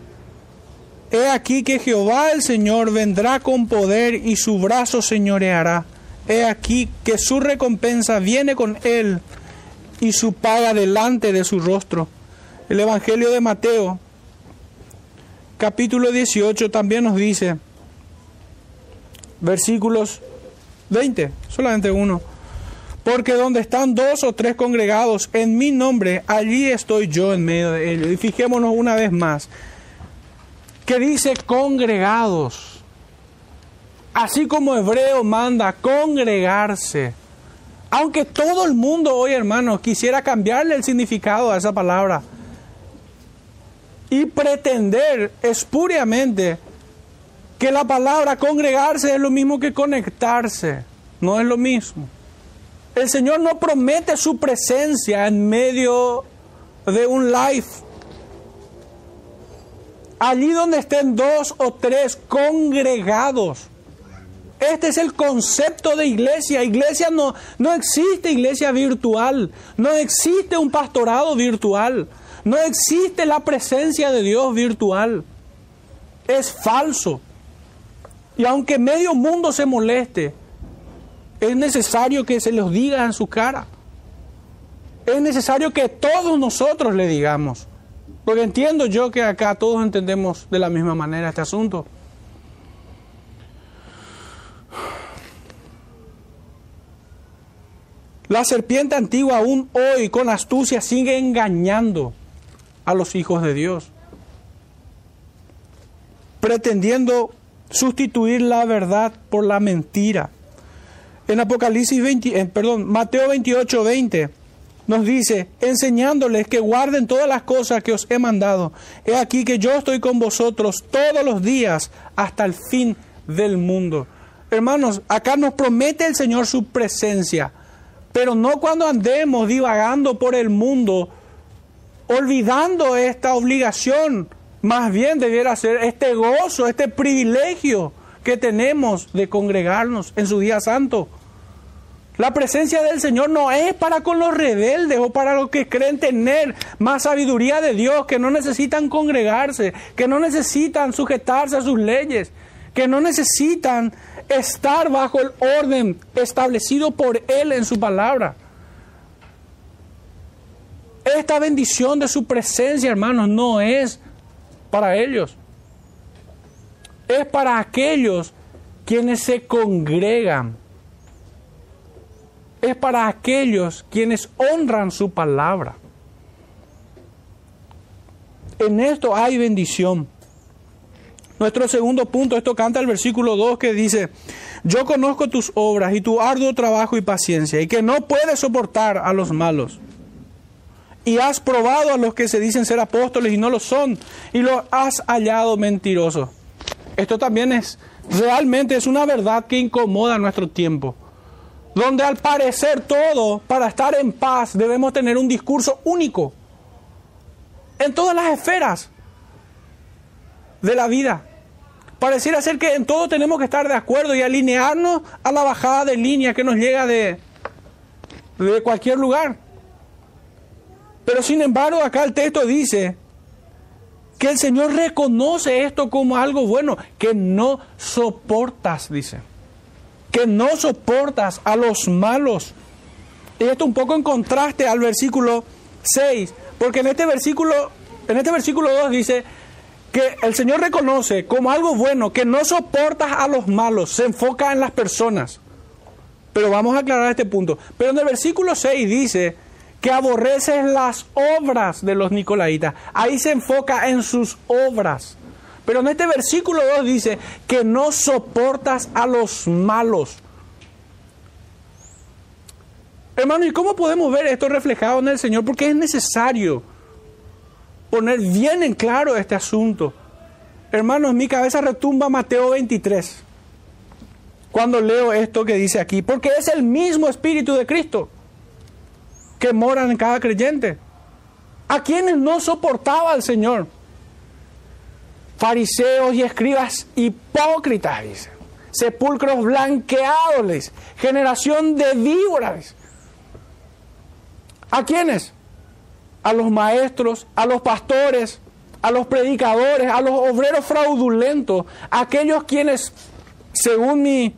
He aquí que Jehová el Señor vendrá con poder y su brazo señoreará. He aquí que su recompensa viene con él y su paga delante de su rostro. El Evangelio de Mateo, capítulo 18, también nos dice, versículos 20, solamente uno, porque donde están dos o tres congregados en mi nombre, allí estoy yo en medio de ellos. Y fijémonos una vez más, que dice congregados así como Hebreo manda congregarse. Aunque todo el mundo hoy, hermanos, quisiera cambiarle el significado a esa palabra y pretender espuriamente que la palabra congregarse es lo mismo que conectarse, no es lo mismo. El Señor no promete su presencia en medio de un live. Allí donde estén dos o tres congregados, este es el concepto de iglesia. Iglesia no, no existe iglesia virtual. No existe un pastorado virtual. No existe la presencia de Dios virtual. Es falso. Y aunque medio mundo se moleste, es necesario que se los diga en su cara. Es necesario que todos nosotros le digamos. Porque entiendo yo que acá todos entendemos de la misma manera este asunto. La serpiente antigua aún hoy con astucia sigue engañando a los hijos de Dios, pretendiendo sustituir la verdad por la mentira. En Apocalipsis 20, perdón, Mateo 28, 20 nos dice, enseñándoles que guarden todas las cosas que os he mandado. He aquí que yo estoy con vosotros todos los días hasta el fin del mundo. Hermanos, acá nos promete el Señor su presencia, pero no cuando andemos divagando por el mundo, olvidando esta obligación. Más bien debiera ser este gozo, este privilegio que tenemos de congregarnos en su día santo. La presencia del Señor no es para con los rebeldes o para los que creen tener más sabiduría de Dios, que no necesitan congregarse, que no necesitan sujetarse a sus leyes, que no necesitan estar bajo el orden establecido por Él en su palabra. Esta bendición de su presencia, hermanos, no es para ellos. Es para aquellos quienes se congregan es para aquellos quienes honran su palabra. En esto hay bendición. Nuestro segundo punto, esto canta el versículo 2 que dice, yo conozco tus obras y tu arduo trabajo y paciencia, y que no puedes soportar a los malos. Y has probado a los que se dicen ser apóstoles y no lo son, y los has hallado mentirosos. Esto también es, realmente es una verdad que incomoda nuestro tiempo donde al parecer todo, para estar en paz, debemos tener un discurso único en todas las esferas de la vida. Pareciera ser que en todo tenemos que estar de acuerdo y alinearnos a la bajada de línea que nos llega de, de cualquier lugar. Pero sin embargo, acá el texto dice que el Señor reconoce esto como algo bueno, que no soportas, dice que no soportas a los malos. Y esto un poco en contraste al versículo 6, porque en este versículo, en este versículo 2 dice que el Señor reconoce como algo bueno que no soportas a los malos, se enfoca en las personas. Pero vamos a aclarar este punto. Pero en el versículo 6 dice que aborreces las obras de los nicolaitas. Ahí se enfoca en sus obras. Pero en este versículo 2 dice que no soportas a los malos. Hermano, ¿y cómo podemos ver esto reflejado en el Señor? Porque es necesario poner bien en claro este asunto. Hermanos, mi cabeza retumba Mateo 23 cuando leo esto que dice aquí, porque es el mismo Espíritu de Cristo que mora en cada creyente. A quienes no soportaba al Señor fariseos y escribas hipócritas, dice. Sepulcros blanqueados, generación de víboras. ¿A quiénes? A los maestros, a los pastores, a los predicadores, a los obreros fraudulentos, aquellos quienes, según mi,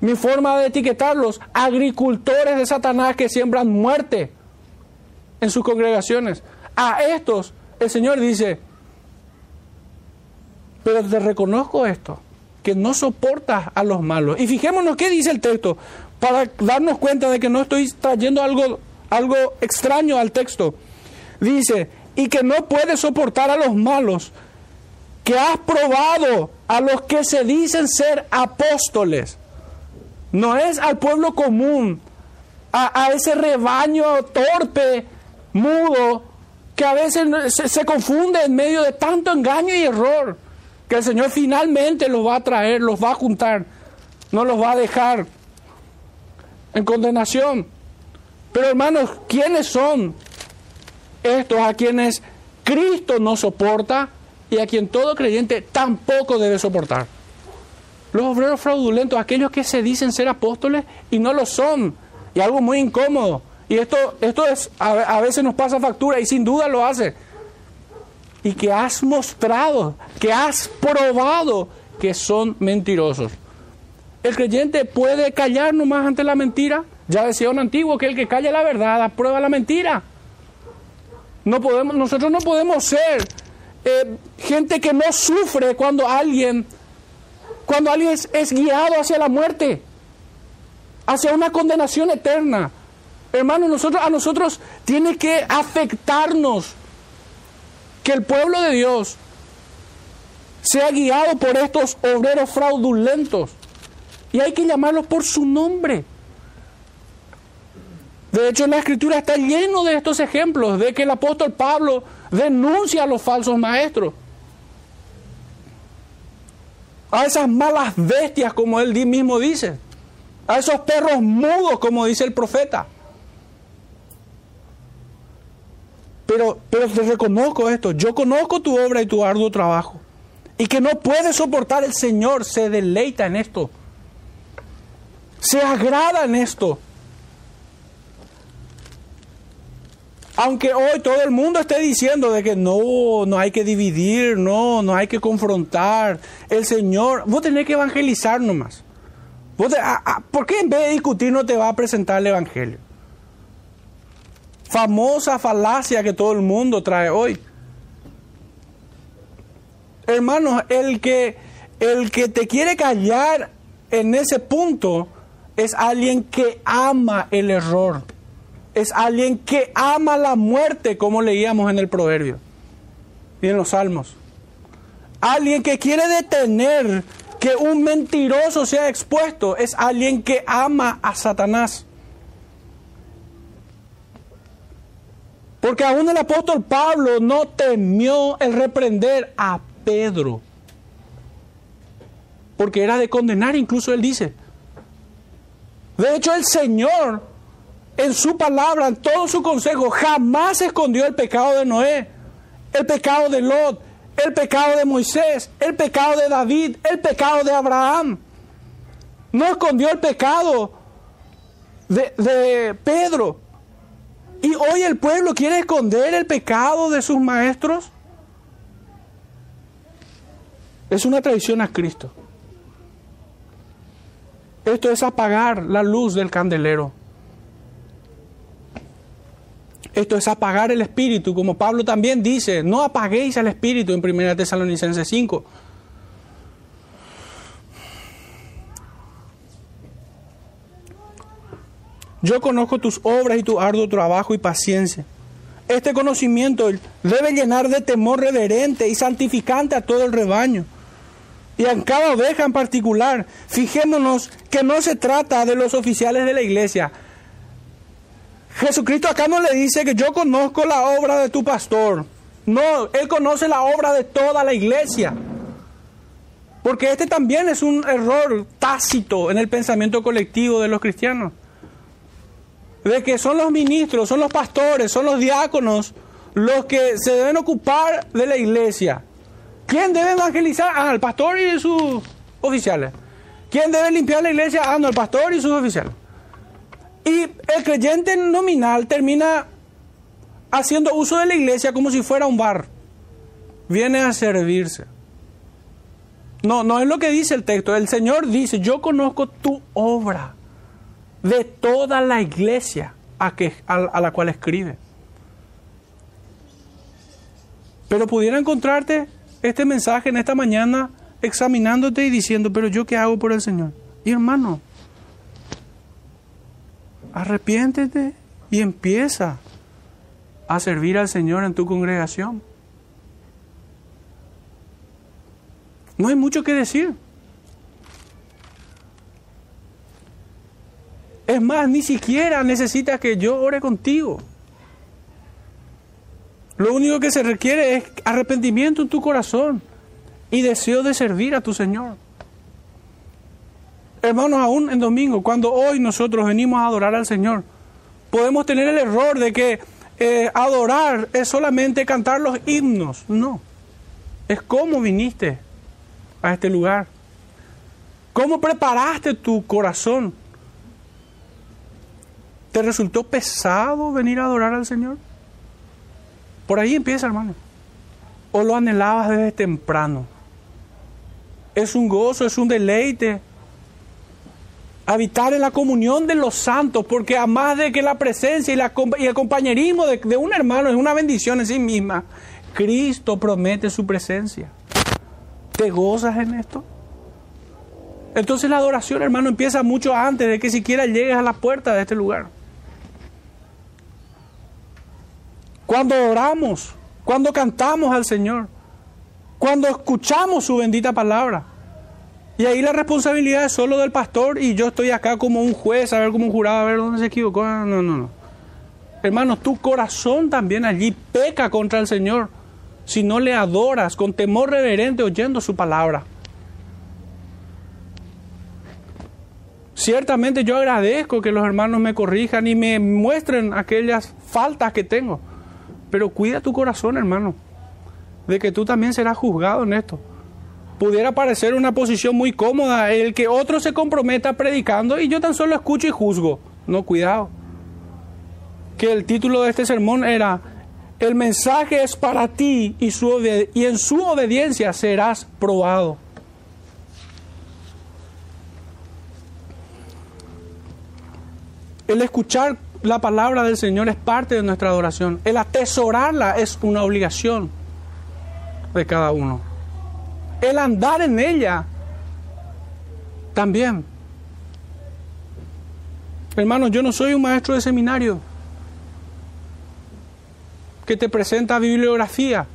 mi forma de etiquetarlos, agricultores de Satanás que siembran muerte en sus congregaciones. A estos el Señor dice, pero te reconozco esto, que no soportas a los malos. Y fijémonos qué dice el texto, para darnos cuenta de que no estoy trayendo algo, algo extraño al texto. Dice, y que no puedes soportar a los malos, que has probado a los que se dicen ser apóstoles. No es al pueblo común, a, ese rebaño torpe, mudo, que a veces se, se confunde en medio de tanto engaño y error que el Señor finalmente los va a traer, los va a juntar, no los va a dejar en condenación. Pero hermanos, ¿quiénes son estos a quienes Cristo no soporta y a quien todo creyente tampoco debe soportar? Los obreros fraudulentos, aquellos que se dicen ser apóstoles y no lo son, y algo muy incómodo. Y esto, esto es, a veces nos pasa factura y sin duda lo hace y que has mostrado, que has probado que son mentirosos. El creyente puede callar nomás ante la mentira. Ya decía un antiguo que el que calla la verdad aprueba la mentira. No podemos, nosotros no podemos ser eh, gente que no sufre cuando alguien, cuando alguien es, es guiado hacia la muerte, hacia una condenación eterna. Hermanos, nosotros, a nosotros tiene que afectarnos que el pueblo de Dios sea guiado por estos obreros fraudulentos Y hay que llamarlos por su nombre. De hecho, la escritura está lleno de estos ejemplos de que el apóstol Pablo denuncia a los falsos maestros. A esas malas bestias, como él mismo dice. A esos perros mudos, como dice el profeta. Pero, pero te reconozco esto. Yo conozco tu obra y tu arduo trabajo. Y que no puede soportar el Señor. Se deleita en esto. Se agrada en esto. Aunque hoy todo el mundo esté diciendo de que no, no hay que dividir, no, no hay que confrontar. El Señor, vos tenés que evangelizar nomás. ¿Por qué en vez de discutir no te va a presentar el Evangelio? Famosa falacia que todo el mundo trae hoy. Hermanos, el que, el que te quiere callar en ese punto es alguien que ama el error es alguien que ama la muerte, como leíamos en el proverbio y en los salmos. Alguien que quiere detener que un mentiroso sea expuesto es alguien que ama a Satanás. Porque aún el apóstol Pablo no temió el reprender a Pedro. Porque era de condenar, incluso él dice. De hecho, el Señor en su palabra, en todo su consejo, jamás escondió el pecado de Noé, el pecado de Lot, el pecado de Moisés, el pecado de David, el pecado de Abraham. No escondió el pecado de, de Pedro. Y hoy el pueblo quiere esconder el pecado de sus maestros. Es una traición a Cristo. Esto es apagar la luz del candelero. Esto es apagar el espíritu, como Pablo también dice, no apaguéis al espíritu en 1 Tesalonicenses 5. Yo conozco tus obras y tu arduo trabajo y paciencia. Este conocimiento debe llenar de temor reverente y santificante a todo el rebaño. Y en cada oveja en particular, fijémonos que no se trata de los oficiales de la iglesia, Jesucristo acá no le dice que yo conozco la obra de tu pastor. No, Él conoce la obra de toda la iglesia. Porque este también es un error tácito en el pensamiento colectivo de los cristianos. De que son los ministros, son los pastores, son los diáconos los que se deben ocupar de la iglesia. ¿Quién debe evangelizar? Ah, el pastor y sus oficiales. ¿Quién debe limpiar la iglesia? Ah, no, el pastor y sus oficiales. Y el creyente nominal termina haciendo uso de la iglesia como si fuera un bar. Viene a servirse. No, no es lo que dice el texto. El Señor dice, yo conozco tu obra de toda la iglesia a, que, a, la cual escribe. Pero pudiera encontrarte este mensaje en esta mañana examinándote y diciendo, pero yo qué hago por el Señor. Y hermano, arrepiéntete y empieza a servir al Señor en tu congregación. No hay mucho que decir. Es más, ni siquiera necesitas que yo ore contigo. Lo único que se requiere es arrepentimiento en tu corazón y deseo de servir a tu Señor. Hermanos, aún en domingo, cuando hoy nosotros venimos a adorar al Señor, podemos tener el error de que eh, adorar es solamente cantar los himnos. No, es cómo viniste a este lugar. ¿Cómo preparaste tu corazón? ¿Te resultó pesado venir a adorar al Señor? Por ahí empieza, hermano. ¿O lo anhelabas desde temprano? Es un gozo, es un deleite habitar en la comunión de los santos, porque además de que la presencia y el compañerismo de, de, un hermano es una bendición en sí misma, Cristo promete su presencia. ¿Te gozas en esto? Entonces la adoración, hermano, empieza mucho antes de que siquiera llegues a la puerta de este lugar. Cuando oramos, cuando cantamos al Señor, cuando escuchamos su bendita palabra, Y ahí la responsabilidad es solo del pastor y yo estoy acá como un juez, a ver como un jurado, a ver dónde se equivocó. No, no, no. Hermanos, tu corazón también allí peca contra el Señor si no le adoras con temor reverente oyendo su palabra. Ciertamente yo agradezco que los hermanos me corrijan y me muestren aquellas faltas que tengo. Pero cuida tu corazón, hermano, de que tú también serás juzgado en esto. Pudiera parecer una posición muy cómoda el que otro se comprometa predicando y yo tan solo escucho y juzgo. No, cuidado. Que el título de este sermón era, el mensaje es para ti y, su y en su obediencia serás probado. El escuchar la palabra del Señor es parte de nuestra adoración. El atesorarla es una obligación de cada uno. El andar en ella también. Hermano, yo no soy un maestro de seminario que te presenta bibliografía.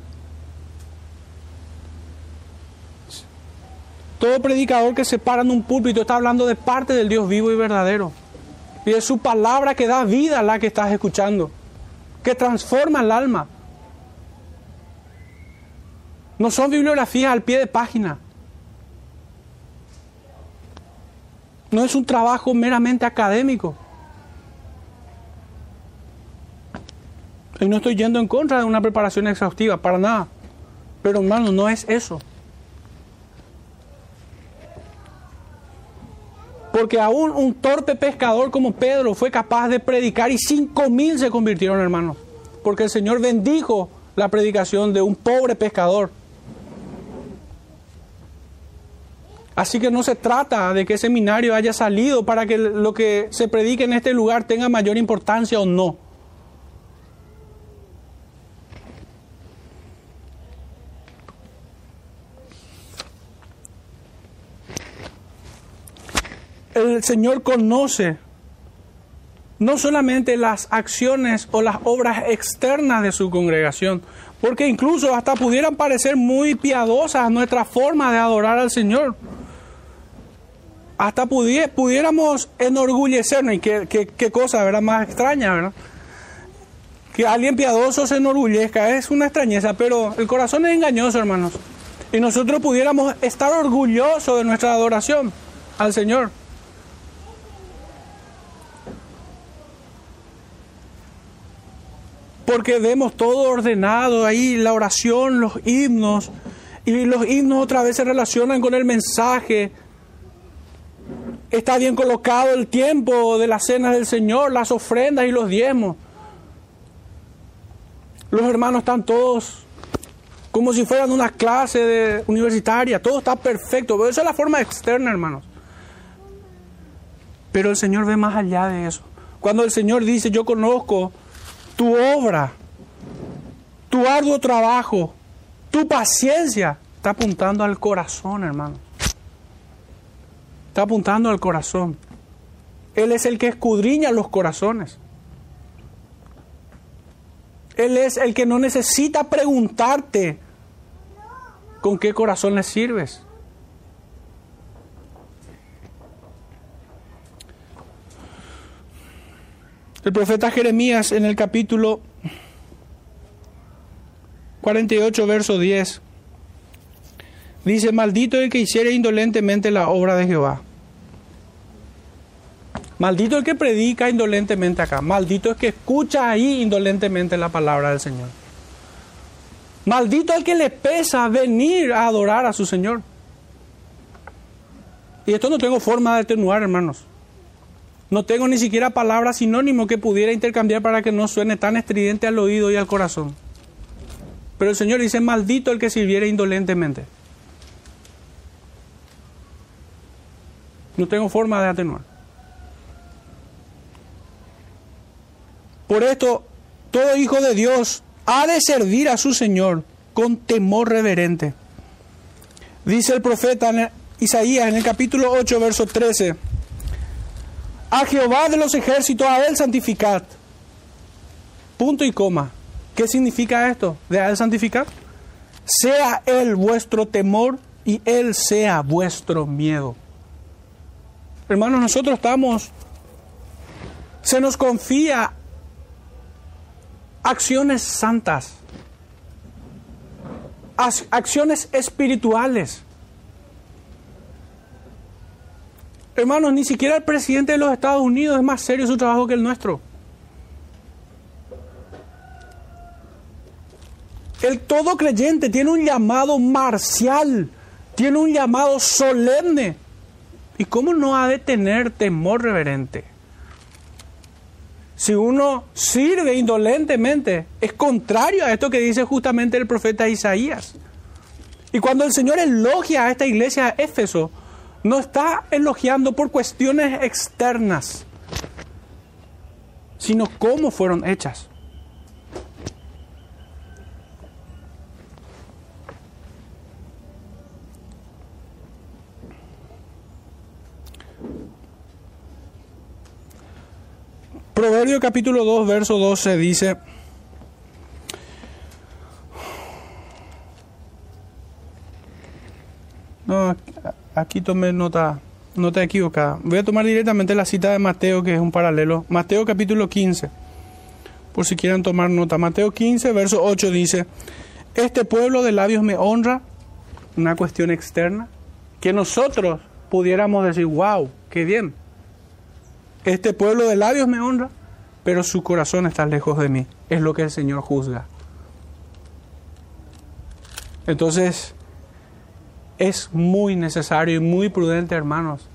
Todo predicador que se para en un púlpito está hablando de parte del Dios vivo y verdadero. Y es su palabra que da vida a la que estás escuchando, que transforma el alma. No son bibliografías al pie de página. No es un trabajo meramente académico. Y no estoy yendo en contra de una preparación exhaustiva, para nada. Pero hermano, no es eso. Porque aún un torpe pescador como Pedro fue capaz de predicar y cinco mil se convirtieron hermanos. Porque el Señor bendijo la predicación de un pobre pescador. Así que no se trata de que el seminario haya salido para que lo que se predique en este lugar tenga mayor importancia o no. El Señor conoce no solamente las acciones o las obras externas de su congregación, porque incluso hasta pudieran parecer muy piadosas nuestra forma de adorar al Señor. Hasta pudiéramos enorgullecernos, y qué, qué, cosa, ¿verdad? Más extraña, ¿verdad? Que alguien piadoso se enorgullezca, es una extrañeza, pero el corazón es engañoso, hermanos. Y nosotros pudiéramos estar orgullosos de nuestra adoración al Señor. Porque vemos todo ordenado ahí, la oración, los himnos, y los himnos otra vez se relacionan con el mensaje. Está bien colocado el tiempo de las cenas del Señor, las ofrendas y los diezmos. Los hermanos están todos como si fueran una clase de universitaria, todo está perfecto, pero esa es la forma externa, hermanos. Pero el Señor ve más allá de eso. Cuando el Señor dice, yo conozco tu obra, tu arduo trabajo, tu paciencia, está apuntando al corazón, hermano. Está apuntando al corazón. Él es el que escudriña los corazones. Él es el que no necesita preguntarte con qué corazón le sirves. El profeta Jeremías en el capítulo 48, verso 10, dice, maldito el que hiciere indolentemente la obra de Jehová. Maldito el que predica indolentemente acá. Maldito el que escucha ahí indolentemente la palabra del Señor. Maldito el que le pesa venir a adorar a su Señor. Y esto no tengo forma de atenuar, hermanos. No tengo ni siquiera palabra sinónimo que pudiera intercambiar para que no suene tan estridente al oído y al corazón. Pero el Señor dice, maldito el que sirviera indolentemente. No tengo forma de atenuar. Por esto, todo hijo de Dios ha de servir a su Señor con temor reverente. Dice el profeta Isaías en el capítulo 8, verso 13 a Jehová de los ejércitos, a Él santificad. Punto y coma. ¿Qué significa esto de a Él santificar? Sea Él vuestro temor y Él sea vuestro miedo. Hermanos, nosotros estamos, se nos confía acciones santas, acciones espirituales. Hermanos, ni siquiera el presidente de los Estados Unidos es más serio su trabajo que el nuestro. El todo creyente tiene un llamado marcial, tiene un llamado solemne. ¿Y cómo no ha de tener temor reverente? Si uno sirve indolentemente, es contrario a esto que dice justamente el profeta Isaías. Y cuando el Señor elogia a esta iglesia de Éfeso, no está elogiando por cuestiones externas, sino cómo fueron hechas. Proverbio capítulo 2, verso 12 dice, no, aquí tomé nota, nota equivocada. Voy a tomar directamente la cita de Mateo, que es un paralelo. Mateo capítulo 15, por si quieren tomar nota. Mateo 15, verso 8 dice, este pueblo de labios me honra, una cuestión externa, que nosotros pudiéramos decir, wow, qué bien. Este pueblo de labios me honra, pero su corazón está lejos de mí. Es lo que el Señor juzga. Entonces, es muy necesario y muy prudente, hermanos,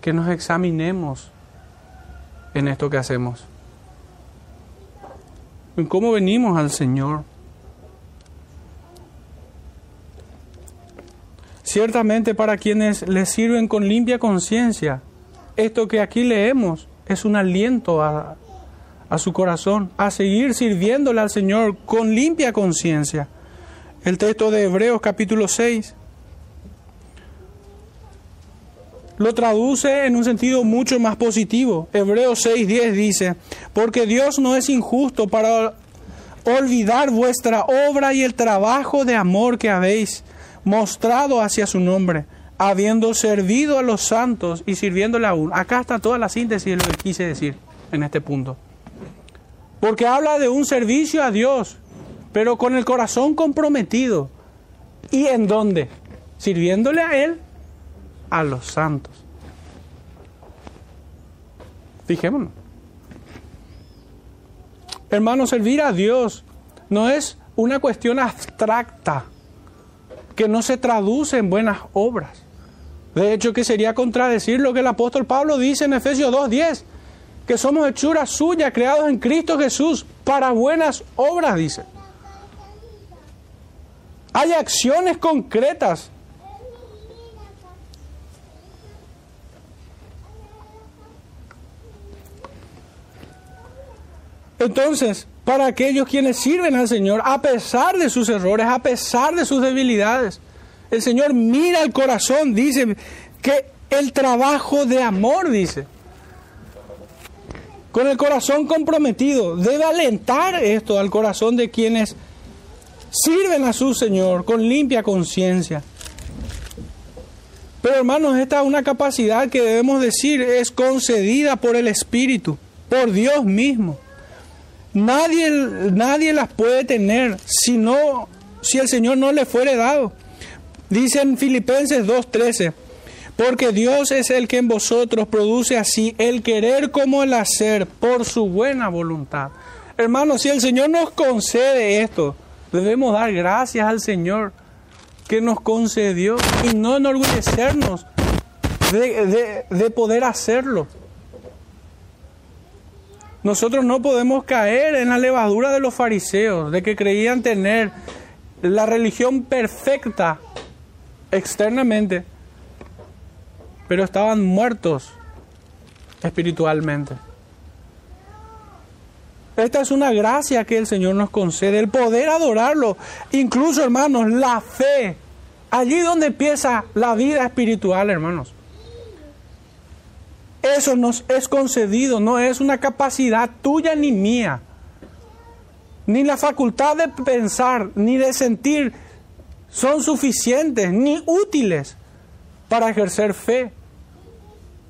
que nos examinemos en esto que hacemos. En cómo venimos al Señor. Ciertamente para quienes le sirven con limpia conciencia, esto que aquí leemos es un aliento a, su corazón, a seguir sirviéndole al Señor con limpia conciencia. El texto de Hebreos capítulo 6 lo traduce en un sentido mucho más positivo. Hebreos 6:10 dice, porque Dios no es injusto para olvidar vuestra obra y el trabajo de amor que habéis mostrado hacia su nombre habiendo servido a los santos y sirviéndole aún. Acá está toda la síntesis de lo que quise decir en este punto. Porque habla de un servicio a Dios, pero con el corazón comprometido. ¿Y en dónde? Sirviéndole a Él, a los santos. Fijémonos. Hermano, servir a Dios no es una cuestión abstracta que no se traduce en buenas obras. De hecho, que sería contradecir lo que el apóstol Pablo dice en Efesios 2.10, que somos hechuras suyas, creados en Cristo Jesús, para buenas obras, dice. Hay acciones concretas. Entonces, para aquellos quienes sirven al Señor, a pesar de sus errores, a pesar de sus debilidades, el Señor mira el corazón, dice que el trabajo de amor, dice. Con el corazón comprometido. Debe alentar esto al corazón de quienes sirven a su Señor con limpia conciencia. Pero hermanos, esta es una capacidad que debemos decir es concedida por el Espíritu, por Dios mismo. Nadie, nadie las puede tener si, no, si el Señor no le fuere dado. Dice en Filipenses 2.13, porque Dios es el que en vosotros produce así el querer como el hacer por su buena voluntad. Hermanos, si el Señor nos concede esto, debemos dar gracias al Señor que nos concedió y no enorgullecernos de, de poder hacerlo. Nosotros no podemos caer en la levadura de los fariseos, de que creían tener la religión perfecta externamente, pero estaban muertos espiritualmente. Esta es una gracia que el Señor nos concede, el poder adorarlo. Incluso, hermanos, la fe. Allí donde empieza la vida espiritual, hermanos. Eso nos es concedido, no es una capacidad tuya ni mía. Ni la facultad de pensar, ni de sentir son suficientes ni útiles para ejercer fe.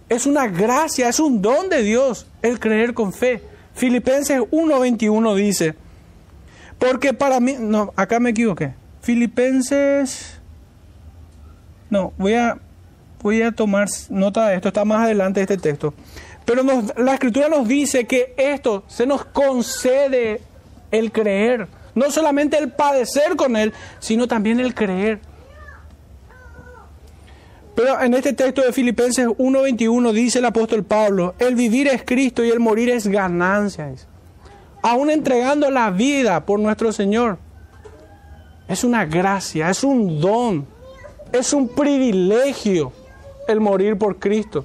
Es una gracia, es un don de Dios el creer con fe. Filipenses 1:21 dice, porque para mí, no, acá me equivoqué. Filipenses, no, voy a, voy a tomar nota de esto, está más adelante de este texto. Pero la escritura nos dice que esto se nos concede el creer, no solamente el padecer con Él, sino también el creer. Pero en este texto de Filipenses 1:21 dice el apóstol Pablo, el vivir es Cristo y el morir es ganancia. Aún entregando la vida por nuestro Señor. Es una gracia, es un don, es un privilegio el morir por Cristo.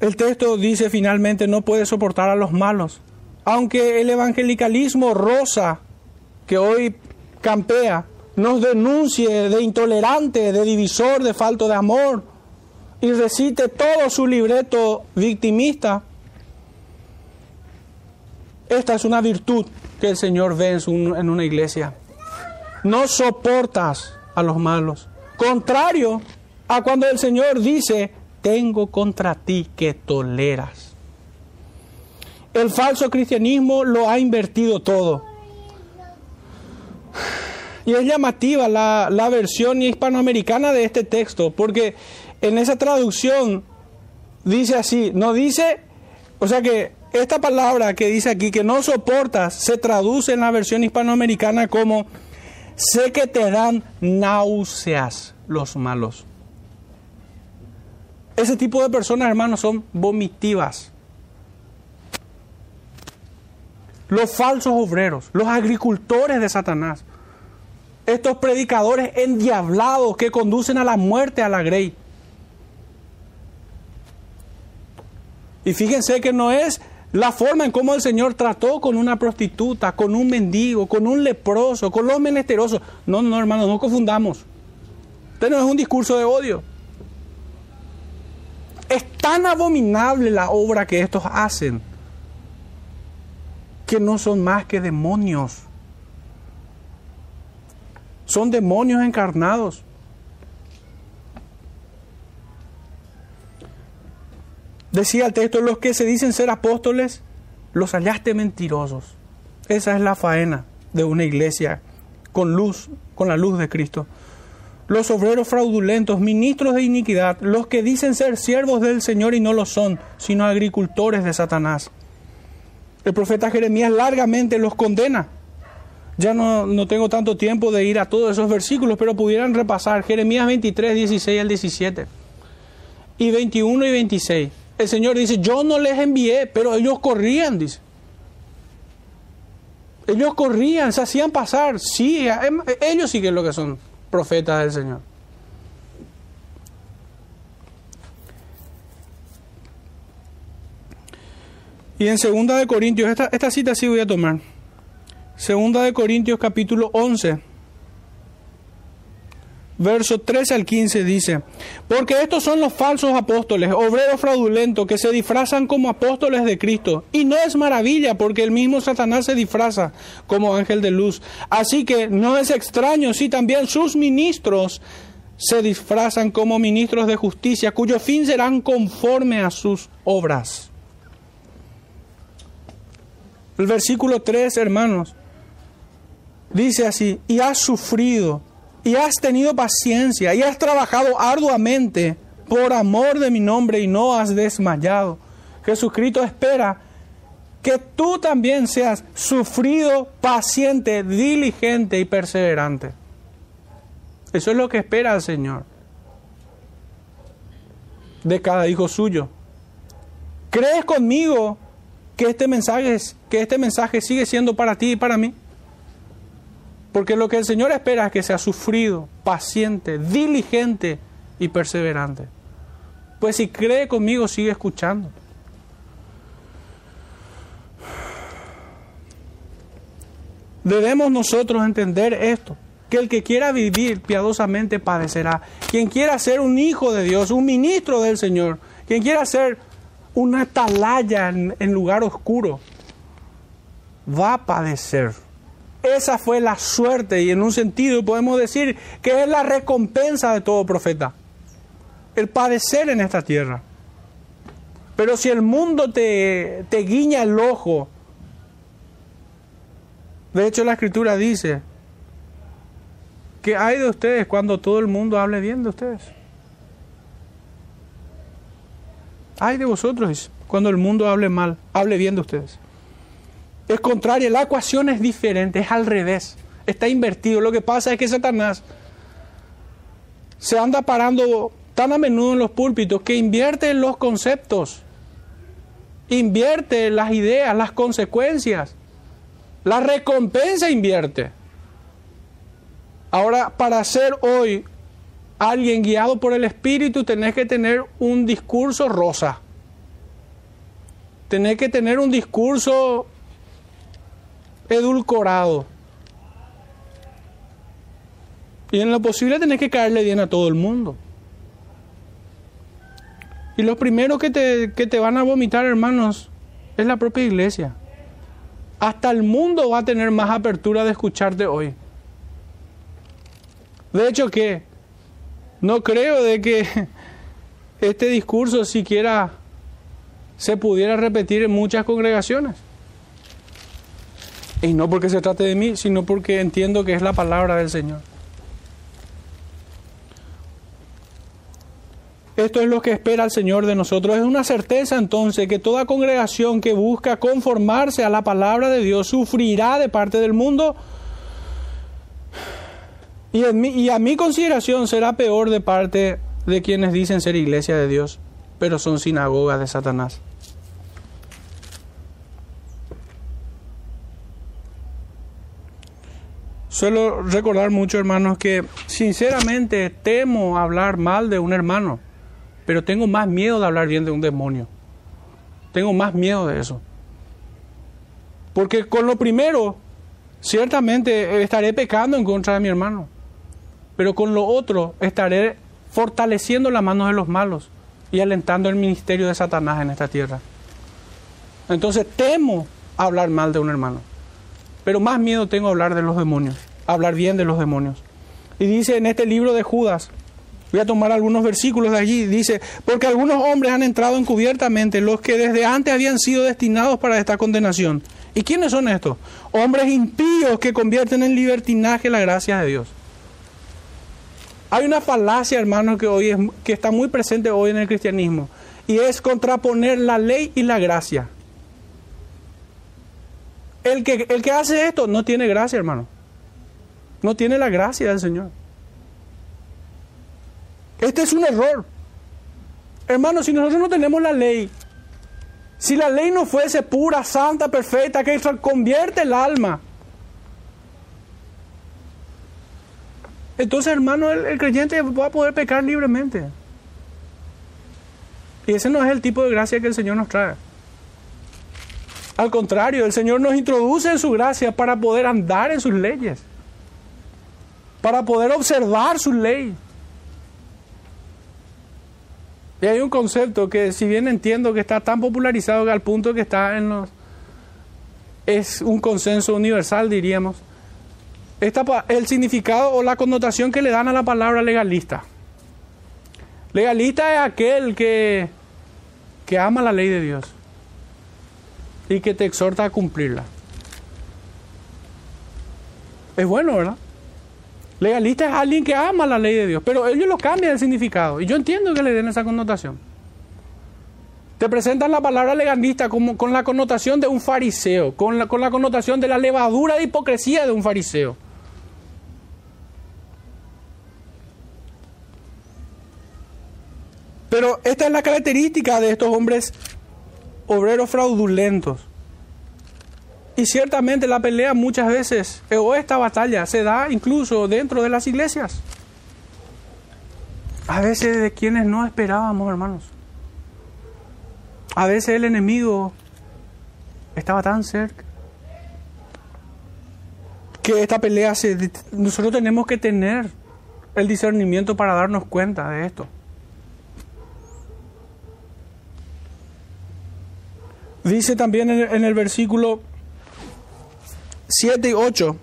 El texto dice finalmente no puede soportar a los malos aunque el evangelicalismo rosa que hoy campea nos denuncie de intolerante, de divisor, de falto de amor y recite todo su libreto victimista, esta es una virtud que el Señor ve en una iglesia. No soportas a los malos. Contrario a cuando el Señor dice, tengo contra ti que toleras. El falso cristianismo lo ha invertido todo. Y es llamativa la, versión hispanoamericana de este texto, porque en esa traducción dice así, no dice, o sea que esta palabra que dice aquí, que no soportas, se traduce en la versión hispanoamericana como, sé que te dan náuseas los malos. Ese tipo de personas, hermanos, son vomitivas. los falsos obreros, los agricultores de Satanás, estos predicadores endiablados que conducen a la muerte a la grey. Y fíjense que no es la forma en cómo el Señor trató con una prostituta, con un mendigo, con un leproso, con los menesterosos. No, no, hermanos, no confundamos. Esto no es un discurso de odio. Es tan abominable la obra que estos hacen que no son más que demonios. Son demonios encarnados. Decía el texto, los que se dicen ser apóstoles, los hallaste mentirosos. Esa es la faena de una iglesia con luz, con la luz de Cristo. Los obreros fraudulentos, ministros de iniquidad, los que dicen ser siervos del Señor y no lo son, sino agricultores de Satanás. El profeta Jeremías largamente los condena. Ya no, no, tengo tanto tiempo de ir a todos esos versículos, pero pudieran repasar Jeremías 23, 16 al 17 y 21 y 26. El Señor dice, yo no les envié, pero ellos corrían, dice. Ellos corrían, se hacían pasar. Sí, em, ellos sí que es lo que son profetas del Señor. Y en Segunda de Corintios, esta, cita sí voy a tomar. Segunda de Corintios capítulo 11, verso 13 al 15 dice, porque estos son los falsos apóstoles, obreros fraudulentos, que se disfrazan como apóstoles de Cristo. Y no es maravilla, porque el mismo Satanás se disfraza como ángel de luz. Así que no es extraño si también sus ministros se disfrazan como ministros de justicia, cuyo fin serán conforme a sus obras. El versículo 3, hermanos, dice así, y has sufrido, y has tenido paciencia, y has trabajado arduamente por amor de mi nombre, y no has desmayado. Jesucristo espera que tú también seas sufrido, paciente, diligente y perseverante. Eso es lo que espera el Señor de cada hijo suyo. ¿Crees conmigo que este mensaje, que este mensaje sigue siendo para ti y para mí. Porque lo que el Señor espera es que sea sufrido, paciente, diligente y perseverante. Pues si cree conmigo, sigue escuchando. Debemos nosotros entender esto, que el que quiera vivir piadosamente padecerá. Quien quiera ser un hijo de Dios, un ministro del Señor, quien quiera ser una atalaya en, en lugar oscuro, va a padecer. Esa fue la suerte y en un sentido podemos decir que es la recompensa de todo profeta. El padecer en esta tierra. Pero si el mundo te, te guiña el ojo, de hecho la escritura dice que hay de ustedes cuando todo el mundo hable bien de ustedes. Hay de vosotros cuando el mundo hable mal, hable bien de ustedes. Es contrario, la ecuación es diferente, es al revés, está invertido. Lo que pasa es que Satanás se anda parando tan a menudo en los púlpitos que invierte los conceptos, invierte las ideas, las consecuencias, la recompensa invierte. Ahora, para ser hoy alguien guiado por el Espíritu, tenés que tener un discurso rosa. Tenés que tener un discurso edulcorado. Y en lo posible tenés que caerle bien a todo el mundo. Y los primeros que te, que te van a vomitar, hermanos, es la propia iglesia. Hasta el mundo va a tener más apertura de escucharte hoy. De hecho que no creo de que este discurso siquiera se pudiera repetir en muchas congregaciones. Y no porque se trate de mí, sino porque entiendo que es la palabra del Señor. Esto es lo que espera el Señor de nosotros. Es una certeza entonces que toda congregación que busca conformarse a la palabra de Dios sufrirá de parte del mundo y, a mi consideración será peor de parte de quienes dicen ser iglesia de Dios, pero son sinagogas de Satanás. Suelo recordar mucho, hermanos, que sinceramente temo hablar mal de un hermano, pero tengo más miedo de hablar bien de un demonio. Tengo más miedo de eso. Porque con lo primero, ciertamente estaré pecando en contra de mi hermano, pero con lo otro estaré fortaleciendo las manos de los malos y alentando el ministerio de Satanás en esta tierra. Entonces temo hablar mal de un hermano, pero más miedo tengo a hablar de los demonios hablar bien de los demonios. Y dice en este libro de Judas, voy a tomar algunos versículos de allí, dice, porque algunos hombres han entrado encubiertamente, los que desde antes habían sido destinados para esta condenación. ¿Y quiénes son estos? Hombres impíos que convierten en libertinaje la gracia de Dios. Hay una falacia, hermanos, que hoy es, que está muy presente hoy en el cristianismo, y es contraponer la ley y la gracia. El que, el que hace esto no tiene gracia, hermano. No tiene la gracia del Señor. Este es un error. Hermanos, si nosotros no tenemos la ley, si la ley no fuese pura, santa, perfecta, que convierte el alma, entonces, hermano, el, el, creyente va a poder pecar libremente. Y ese no es el tipo de gracia que el Señor nos trae. Al contrario, el Señor nos introduce en su gracia para poder andar en sus leyes para poder observar su ley. Y hay un concepto que si bien entiendo que está tan popularizado que al punto que está en los... es un consenso universal, diríamos. el significado o la connotación que le dan a la palabra legalista. Legalista es aquel que, que ama la ley de Dios y que te exhorta a cumplirla. Es bueno, ¿verdad? Legalista es alguien que ama la ley de Dios, pero ellos lo cambian el significado. Y yo entiendo que le den esa connotación. Te presentan la palabra legalista como, con la connotación de un fariseo, con la connotación de la levadura de hipocresía de un fariseo. Pero esta es la característica de estos hombres obreros fraudulentos. Y ciertamente la pelea muchas veces, o esta batalla, se da incluso dentro de las iglesias. A veces de quienes no esperábamos, hermanos. A veces el enemigo estaba tan cerca que esta pelea se... Nosotros tenemos que tener el discernimiento para darnos cuenta de esto. Dice también en, el versículo 7 y 8,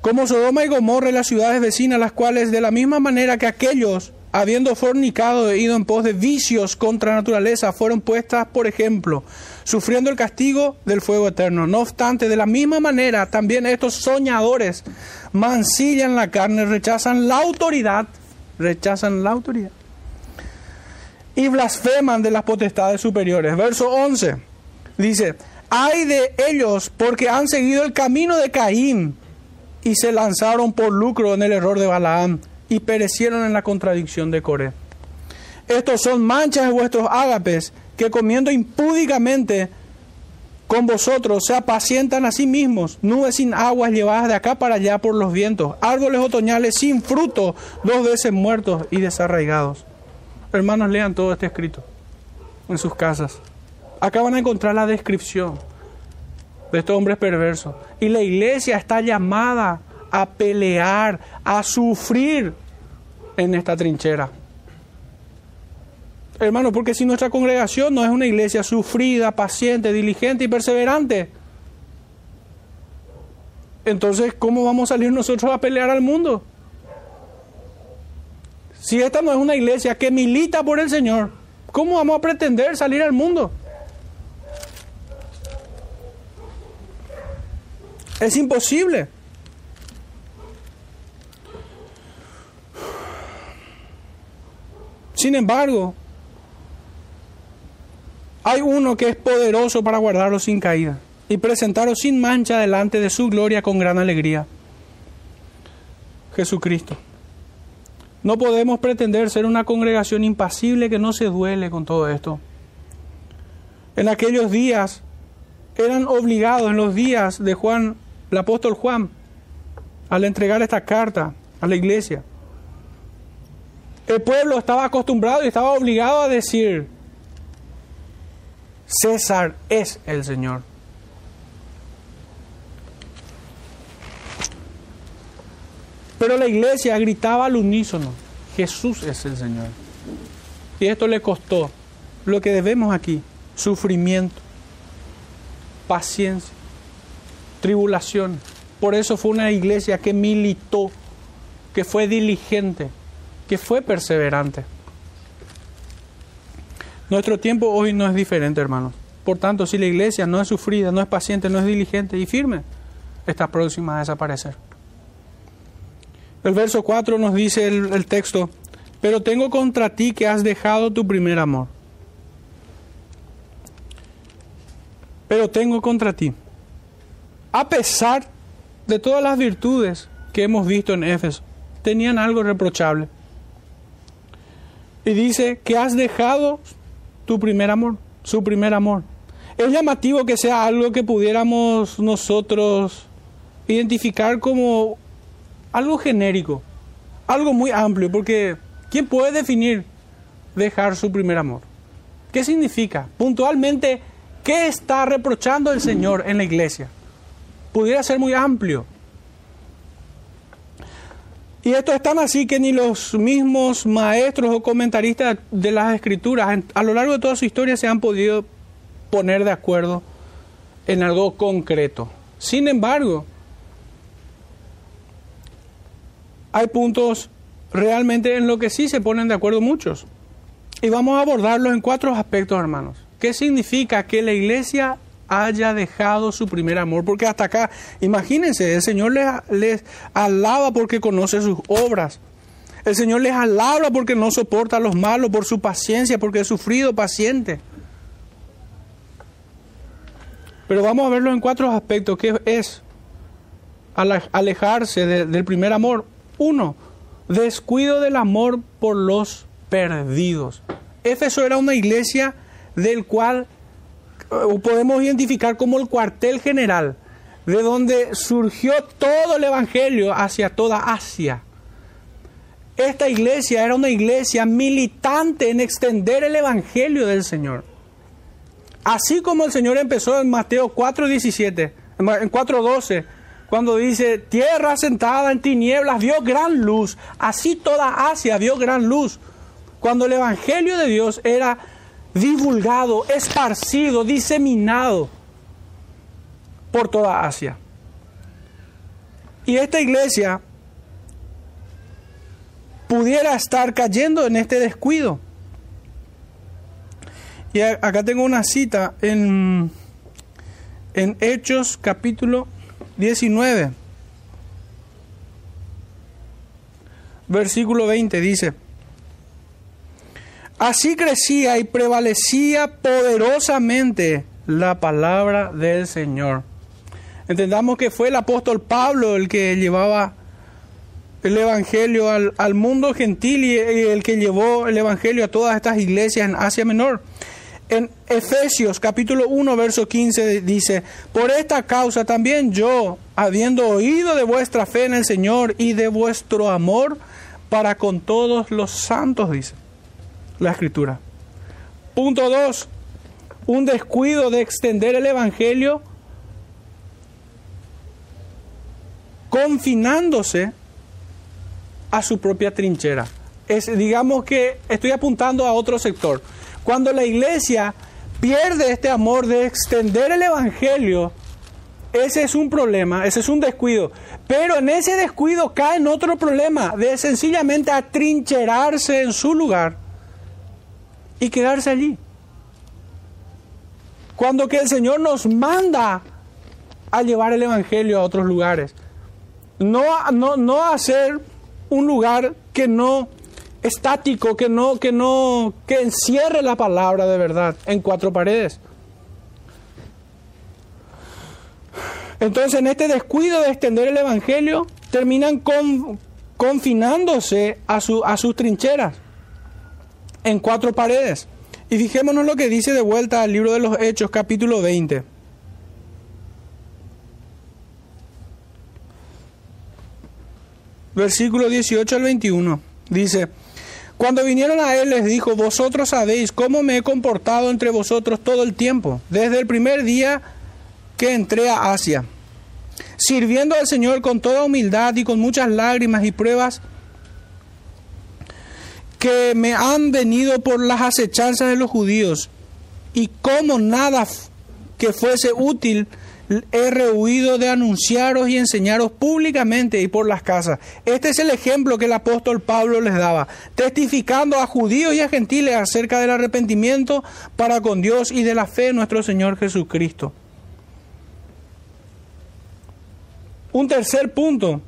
como Sodoma y Gomorra y las ciudades vecinas, las cuales de la misma manera que aquellos, habiendo fornicado e ido en pos de vicios contra naturaleza, fueron puestas por ejemplo, sufriendo el castigo del fuego eterno. No obstante, de la misma manera, también estos soñadores mancillan la carne, rechazan la autoridad, rechazan la autoridad y blasfeman de las potestades superiores. Verso 11 dice, hay de ellos porque han seguido el camino de Caín y se lanzaron por lucro en el error de Balaam y perecieron en la contradicción de Coré. Estos son manchas de vuestros ágapes que comiendo impúdicamente con vosotros se apacientan a sí mismos, nubes sin aguas llevadas de acá para allá por los vientos, árboles otoñales sin fruto, dos veces muertos y desarraigados. Hermanos, lean todo este escrito en sus casas. Acá van a encontrar la descripción de estos hombres perversos. Y la iglesia está llamada a pelear, a sufrir en esta trinchera. Hermano, porque si nuestra congregación no es una iglesia sufrida, paciente, diligente y perseverante, entonces, ¿cómo vamos a salir nosotros a pelear al mundo? Si esta no es una iglesia que milita por el Señor, ¿cómo vamos a pretender salir al mundo? Es imposible. Sin embargo, hay uno que es poderoso para guardarlo sin caída y presentarlo sin mancha delante de su gloria con gran alegría. Jesucristo. No podemos pretender ser una congregación impasible que no se duele con todo esto. En aquellos días eran obligados, en los días de Juan el apóstol Juan al entregar esta carta a la iglesia. El pueblo estaba acostumbrado y estaba obligado a decir, César es el Señor. Pero la iglesia gritaba al unísono, Jesús es el Señor. Y esto le costó lo que debemos aquí, sufrimiento, paciencia, tribulación. Por eso fue una iglesia que militó, que fue diligente, que fue perseverante. Nuestro tiempo hoy no es diferente, hermanos. Por tanto, si la iglesia no es sufrida, no es paciente, no es diligente y firme, está próxima a desaparecer. El verso 4 nos dice el, el texto, pero tengo contra ti que has dejado tu primer amor. Pero tengo contra ti a pesar de todas las virtudes que hemos visto en Éfeso, tenían algo reprochable. Y dice que has dejado tu primer amor, su primer amor. Es llamativo que sea algo que pudiéramos nosotros identificar como algo genérico, algo muy amplio, porque ¿quién puede definir dejar su primer amor? ¿Qué significa? Puntualmente, ¿qué está reprochando el Señor en la iglesia? Pudiera ser muy amplio. Y esto es tan así que ni los mismos maestros o comentaristas de las escrituras a lo largo de toda su historia se han podido poner de acuerdo en algo concreto. Sin embargo, hay puntos realmente en lo que sí se ponen de acuerdo muchos. Y vamos a abordarlos en cuatro aspectos, hermanos. ¿Qué significa que la iglesia haya dejado su primer amor, porque hasta acá, imagínense, el Señor les, alaba porque conoce sus obras. El Señor les alaba porque no soporta a los malos, por su paciencia, porque es sufrido, paciente. Pero vamos a verlo en cuatro aspectos. ¿Qué es alejarse del primer amor? Uno, descuido del amor por los perdidos. Éfeso era una iglesia del cual podemos identificar como el cuartel general de donde surgió todo el Evangelio hacia toda Asia. Esta iglesia era una iglesia militante en extender el Evangelio del Señor. Así como el Señor empezó en Mateo 4:17, en 4:12, cuando dice, tierra sentada en tinieblas vio gran luz, así toda Asia vio gran luz, cuando el Evangelio de Dios era divulgado, esparcido, diseminado por toda Asia. Y esta iglesia pudiera estar cayendo en este descuido. Y acá tengo una cita en, en Hechos capítulo 19, versículo 20, dice, así crecía y prevalecía poderosamente la palabra del Señor. Entendamos que fue el apóstol Pablo el que llevaba el Evangelio al, mundo gentil y el que llevó el Evangelio a todas estas iglesias en Asia Menor. En Efesios capítulo 1, verso 15 dice, por esta causa también yo, habiendo oído de vuestra fe en el Señor y de vuestro amor para con todos los santos, dice la escritura. Punto 2, un descuido de extender el Evangelio confinándose a su propia trinchera. Es, digamos que estoy apuntando a otro sector. Cuando la iglesia pierde este amor de extender el Evangelio, ese es un problema, ese es un descuido. Pero en ese descuido cae en otro problema, de sencillamente atrincherarse en su lugar y quedarse allí. Cuando que el Señor nos manda a llevar el Evangelio a otros lugares no, no, no hacer un lugar que no estático, que no, que no, que encierre la palabra de verdad en cuatro paredes. Entonces, en este descuido de extender el Evangelio, terminan con, confinándose a, su, a sus trincheras en cuatro paredes. Y fijémonos lo que dice de vuelta al libro de los Hechos, capítulo 20. versículo 18 al 21. Dice, cuando vinieron a él les dijo, vosotros sabéis cómo me he comportado entre vosotros todo el tiempo, desde el primer día que entré a Asia, sirviendo al Señor con toda humildad y con muchas lágrimas y pruebas que me han venido por las acechanzas de los judíos, y como nada que fuese útil, he rehuido de anunciaros y enseñaros públicamente y por las casas. Este es el ejemplo que el apóstol Pablo les daba, testificando a judíos y a gentiles acerca del arrepentimiento para con Dios y de la fe en nuestro Señor Jesucristo. Un tercer punto,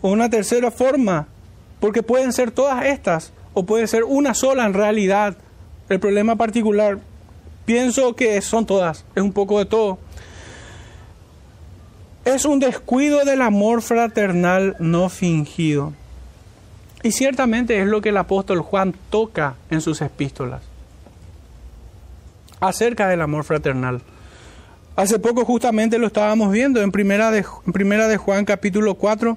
o una tercera forma, porque pueden ser todas estas, o puede ser una sola en realidad. El problema particular, pienso que son todas, es un poco de todo es un descuido del amor fraternal no fingido. Y ciertamente es lo que el apóstol Juan toca en sus epístolas acerca del amor fraternal. Hace poco justamente lo estábamos viendo en primera de, en primera de Juan capítulo 4,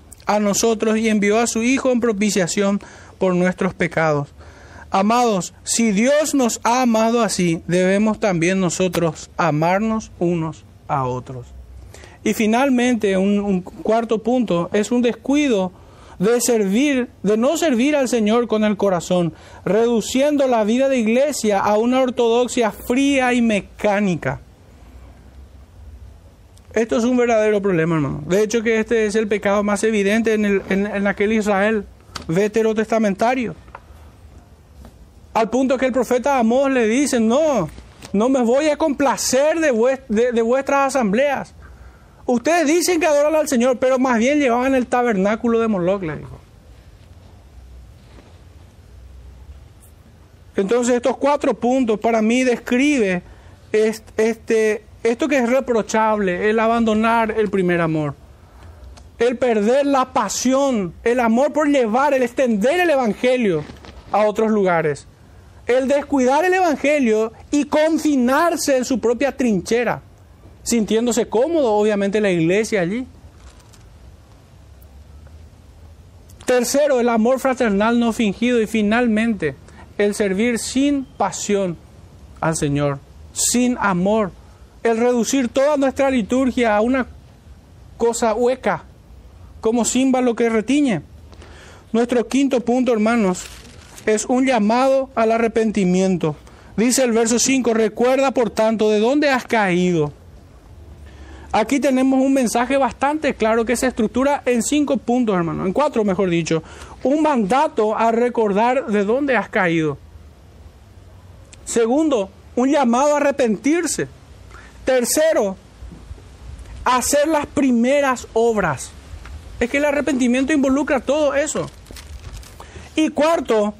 a nosotros y envió a su Hijo en propiciación por nuestros pecados. Amados, si Dios nos ha amado así, debemos también nosotros amarnos unos a otros. Y finalmente, un, cuarto punto, es un descuido de servir, de no servir al Señor con el corazón, reduciendo la vida de iglesia a una ortodoxia fría y mecánica. Esto es un verdadero problema, hermano. De hecho, que este es el pecado más evidente en, en, aquel Israel veterotestamentario. Al punto que el profeta Amós le dice, no, no me voy a complacer de, vuestras asambleas. Ustedes dicen que adoran al Señor, pero más bien llevaban el tabernáculo de Moloch, le dijo. Entonces estos cuatro puntos para mí describe este, esto que es reprochable, el abandonar el primer amor, el perder la pasión, el amor por llevar, el extender el Evangelio a otros lugares. El descuidar el Evangelio y confinarse en su propia trinchera, sintiéndose cómodo, obviamente, la iglesia allí. Tercero, el amor fraternal no fingido. Y finalmente el servir sin pasión al Señor, sin amor, el reducir toda nuestra liturgia a una cosa hueca, como símbolo que retiñe. Nuestro quinto punto, hermanos, es un llamado al arrepentimiento. Dice el verso 5, recuerda por tanto de dónde has caído. Aquí tenemos un mensaje bastante claro que se estructura en cinco puntos, hermano, en cuatro, mejor dicho. Un mandato a recordar de dónde has caído. Segundo, un llamado a arrepentirse. Tercero, hacer las primeras obras. Es que el arrepentimiento involucra todo eso. Y cuarto,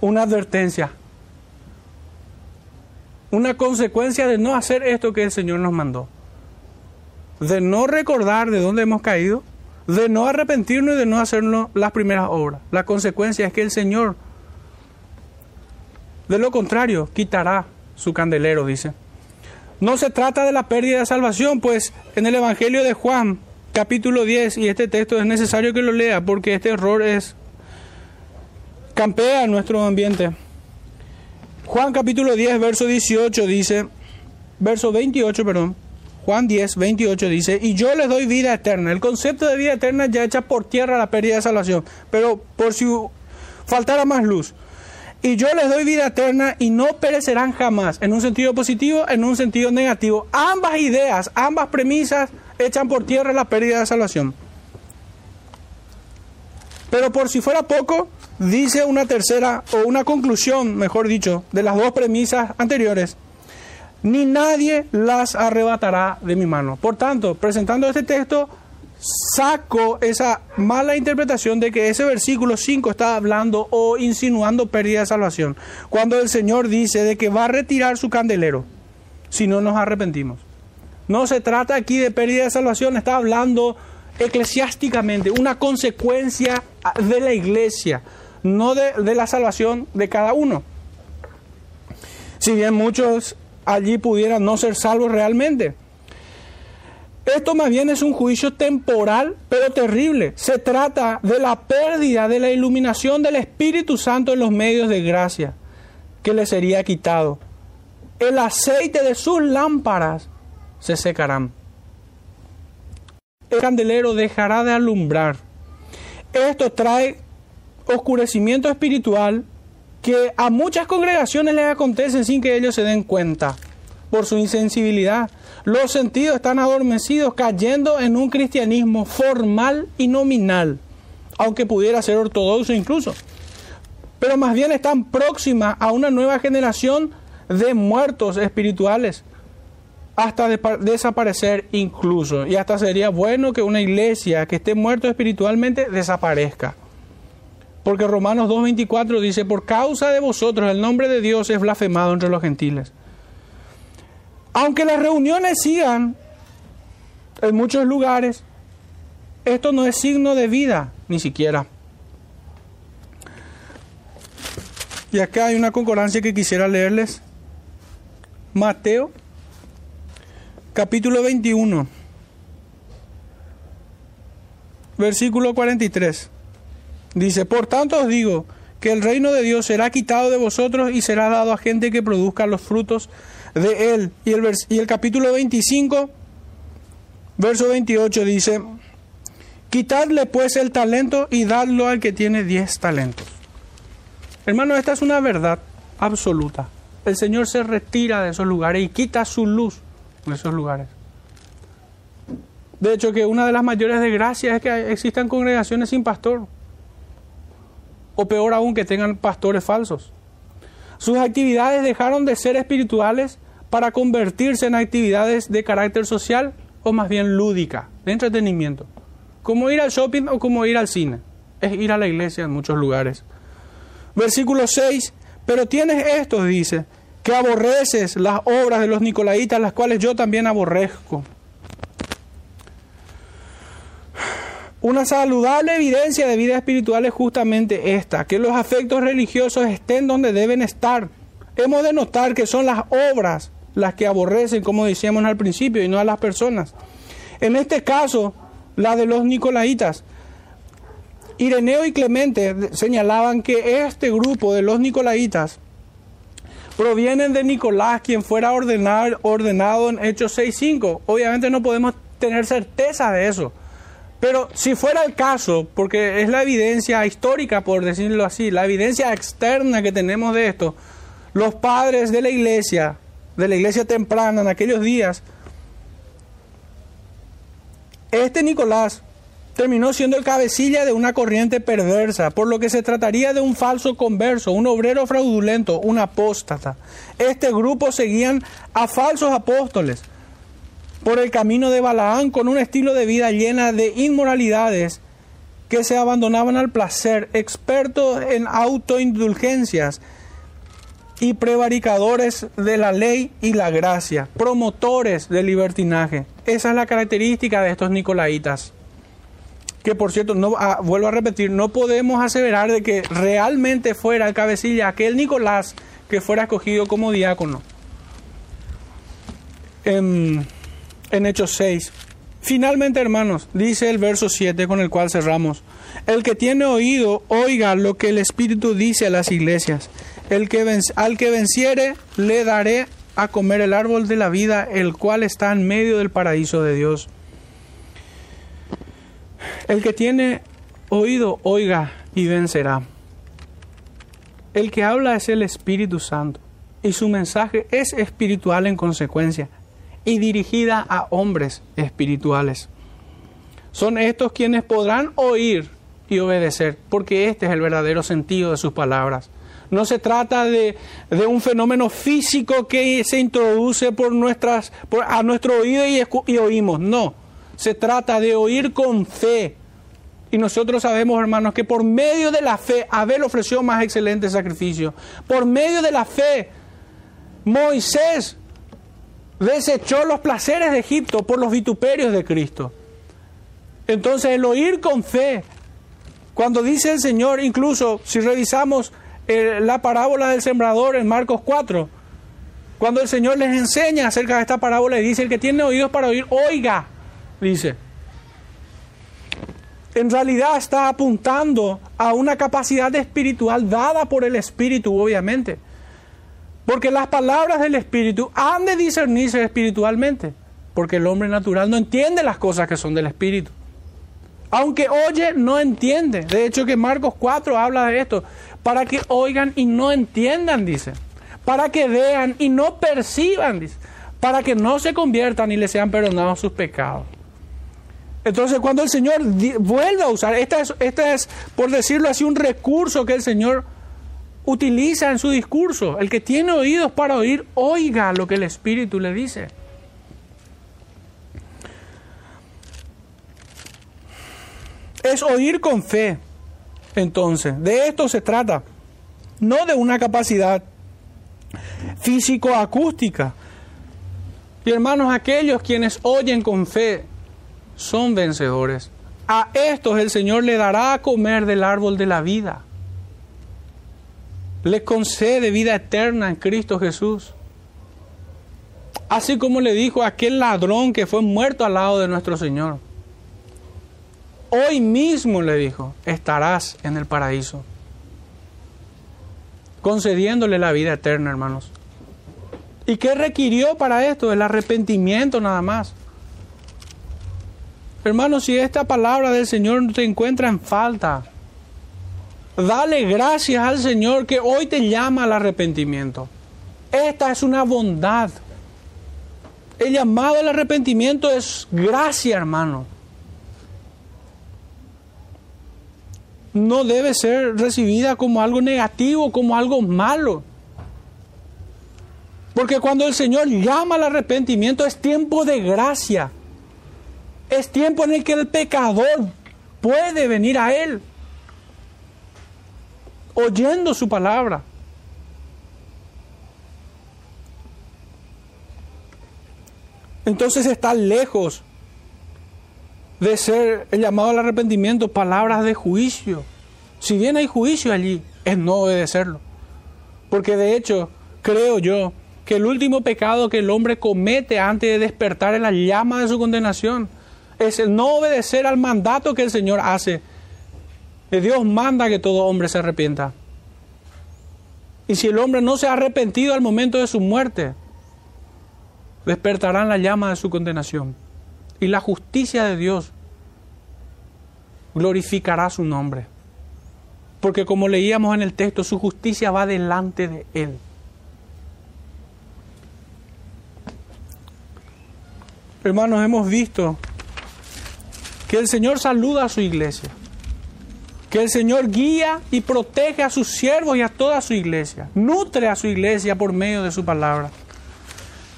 una advertencia. Una consecuencia de no hacer esto que el Señor nos mandó. De no recordar de dónde hemos caído, de no arrepentirnos y de no hacernos las primeras obras. La consecuencia es que el Señor, de lo contrario, quitará su candelero, dice. No se trata de la pérdida de salvación, pues en el Evangelio de Juan, capítulo 10, y este texto es necesario que lo lea porque este error es campea en nuestro ambiente. Juan capítulo 10, verso 18 dice, verso 28, perdón. Juan 10, 28 dice, y yo les doy vida eterna. El concepto de vida eterna ya echa por tierra la pérdida de salvación, pero por si faltara más luz. Y yo les doy vida eterna y no perecerán jamás, en un sentido positivo, en un sentido negativo. Ambas ideas, ambas premisas echan por tierra la pérdida de salvación. Pero por si fuera poco, dice una tercera o una conclusión, mejor dicho, de las dos premisas anteriores. Ni nadie las arrebatará de mi mano. Por tanto, presentando este texto, saco esa mala interpretación de que ese versículo 5 está hablando o insinuando pérdida de salvación. Cuando el Señor dice de que va a retirar su candelero si no nos arrepentimos. No se trata aquí de pérdida de salvación, está hablando eclesiásticamente, una consecuencia de la iglesia, no de, la salvación de cada uno. Si bien muchos allí pudieran no ser salvos realmente. Esto más bien es un juicio temporal, pero terrible. Se trata de la pérdida de la iluminación del Espíritu Santo en los medios de gracia que le sería quitado. El aceite de sus lámparas se secarán. El candelero dejará de alumbrar. Esto trae oscurecimiento espiritual que a muchas congregaciones les acontece sin que ellos se den cuenta por su insensibilidad. Los sentidos están adormecidos, cayendo en un cristianismo formal y nominal, aunque pudiera ser ortodoxo incluso. Pero más bien están próximas a una nueva generación de muertos espirituales, hasta desaparecer incluso. Y hasta sería bueno que una iglesia que esté muerta espiritualmente desaparezca. Porque Romanos 2.24 dice, por causa de vosotros el nombre de Dios es blasfemado entre los gentiles. Aunque las reuniones sigan en muchos lugares, esto no es signo de vida, ni siquiera. Y acá hay una concordancia que quisiera leerles. Mateo, capítulo 21, versículo 43. Dice, por tanto os digo que el reino de Dios será quitado de vosotros y será dado a gente que produzca los frutos de él. Y el, y el capítulo 25, verso 28 dice, quitadle pues el talento y dadlo al que tiene 10 talentos. Hermano, esta es una verdad absoluta. El Señor se retira de esos lugares y quita su luz en esos lugares. De hecho, que una de las mayores desgracias es que existan congregaciones sin pastor o peor aún que tengan pastores falsos. Sus actividades dejaron de ser espirituales para convertirse en actividades de carácter social o más bien lúdica, de entretenimiento. Como ir al shopping o como ir al cine. Es ir a la iglesia en muchos lugares. Versículo 6. Pero tienes esto, dice, que aborreces las obras de los nicolaitas, las cuales yo también aborrezco. Una saludable evidencia de vida espiritual es justamente esta, que los afectos religiosos estén donde deben estar. Hemos de notar que son las obras las que aborrecen, como decíamos al principio, y no a las personas. En este caso, la de los nicolaitas. Ireneo y Clemente señalaban que este grupo de los nicolaitas provienen de Nicolás, quien fuera ordenado, ordenado en Hechos 6.5. Obviamente no podemos tener certeza de eso. Pero si fuera el caso, porque es la evidencia histórica, por decirlo así, la evidencia externa que tenemos de esto, los padres de la iglesia, de la iglesia temprana en aquellos días, este Nicolás terminó siendo el cabecilla de una corriente perversa, por lo que se trataría de un falso converso, un obrero fraudulento, un apóstata. Este grupo seguían a falsos apóstoles por el camino de Balaán con un estilo de vida llena de inmoralidades que se abandonaban al placer, expertos en autoindulgencias y prevaricadores de la ley y la gracia, promotores del libertinaje. Esa es la característica de estos nicolaitas. Que por cierto, no, ah, vuelvo a repetir, no podemos aseverar de que realmente fuera el cabecilla aquel Nicolás que fuera escogido como diácono. En, en Hechos 6. Finalmente, hermanos, dice el verso 7 con el cual cerramos. El que tiene oído, oiga lo que el Espíritu dice a las iglesias. El que al que venciere, le daré a comer el árbol de la vida, el cual está en medio del paraíso de Dios. El que tiene oído, oiga y vencerá. El que habla es el Espíritu Santo y su mensaje es espiritual en consecuencia y dirigida a hombres espirituales. Son estos quienes podrán oír y obedecer, porque este es el verdadero sentido de sus palabras. No se trata de, un fenómeno físico que se introduce por nuestras, a nuestro oído y, y oímos. No, se trata de oír con fe. Y nosotros sabemos, hermanos, que por medio de la fe Abel ofreció más excelente sacrificio. Por medio de la fe Moisés desechó los placeres de Egipto por los vituperios de Cristo. Entonces el oír con fe, cuando dice el Señor, incluso si revisamos eh, la parábola del sembrador en Marcos 4. Cuando el Señor les enseña acerca de esta parábola y dice, el que tiene oídos para oír, oiga, dice. En realidad está apuntando a una capacidad espiritual dada por el Espíritu, obviamente. Porque las palabras del Espíritu han de discernirse espiritualmente. Porque el hombre natural no entiende las cosas que son del Espíritu. Aunque oye, no entiende. De hecho que Marcos 4 habla de esto para que oigan y no entiendan, dice, para que vean y no perciban, dice, para que no se conviertan y les sean perdonados sus pecados. Entonces, cuando el Señor vuelve a usar, esta es, esta es, por decirlo así, un recurso que el Señor utiliza en su discurso. El que tiene oídos para oír, oiga lo que el Espíritu le dice. Es oír con fe. Entonces, de esto se trata, no de una capacidad físico-acústica. Y hermanos, aquellos quienes oyen con fe son vencedores. A estos el Señor le dará a comer del árbol de la vida. Le concede vida eterna en Cristo Jesús. Así como le dijo a aquel ladrón que fue muerto al lado de nuestro Señor. Hoy mismo le dijo, estarás en el paraíso. Concediéndole la vida eterna, hermanos. ¿Y qué requirió para esto? El arrepentimiento nada más. Hermanos, si esta palabra del Señor te encuentra en falta, dale gracias al Señor que hoy te llama al arrepentimiento. Esta es una bondad. El llamado al arrepentimiento es gracia, hermano. no debe ser recibida como algo negativo, como algo malo. Porque cuando el Señor llama al arrepentimiento es tiempo de gracia. Es tiempo en el que el pecador puede venir a Él oyendo su palabra. Entonces está lejos de ser el llamado al arrepentimiento palabras de juicio. Si bien hay juicio allí, es no obedecerlo. Porque de hecho, creo yo, que el último pecado que el hombre comete antes de despertar en la llama de su condenación es el no obedecer al mandato que el Señor hace. Dios manda que todo hombre se arrepienta. Y si el hombre no se ha arrepentido al momento de su muerte, despertarán la llama de su condenación. Y la justicia de Dios glorificará su nombre. Porque como leíamos en el texto, su justicia va delante de Él. Hermanos, hemos visto que el Señor saluda a su iglesia, que el Señor guía y protege a sus siervos y a toda su iglesia, nutre a su iglesia por medio de su palabra.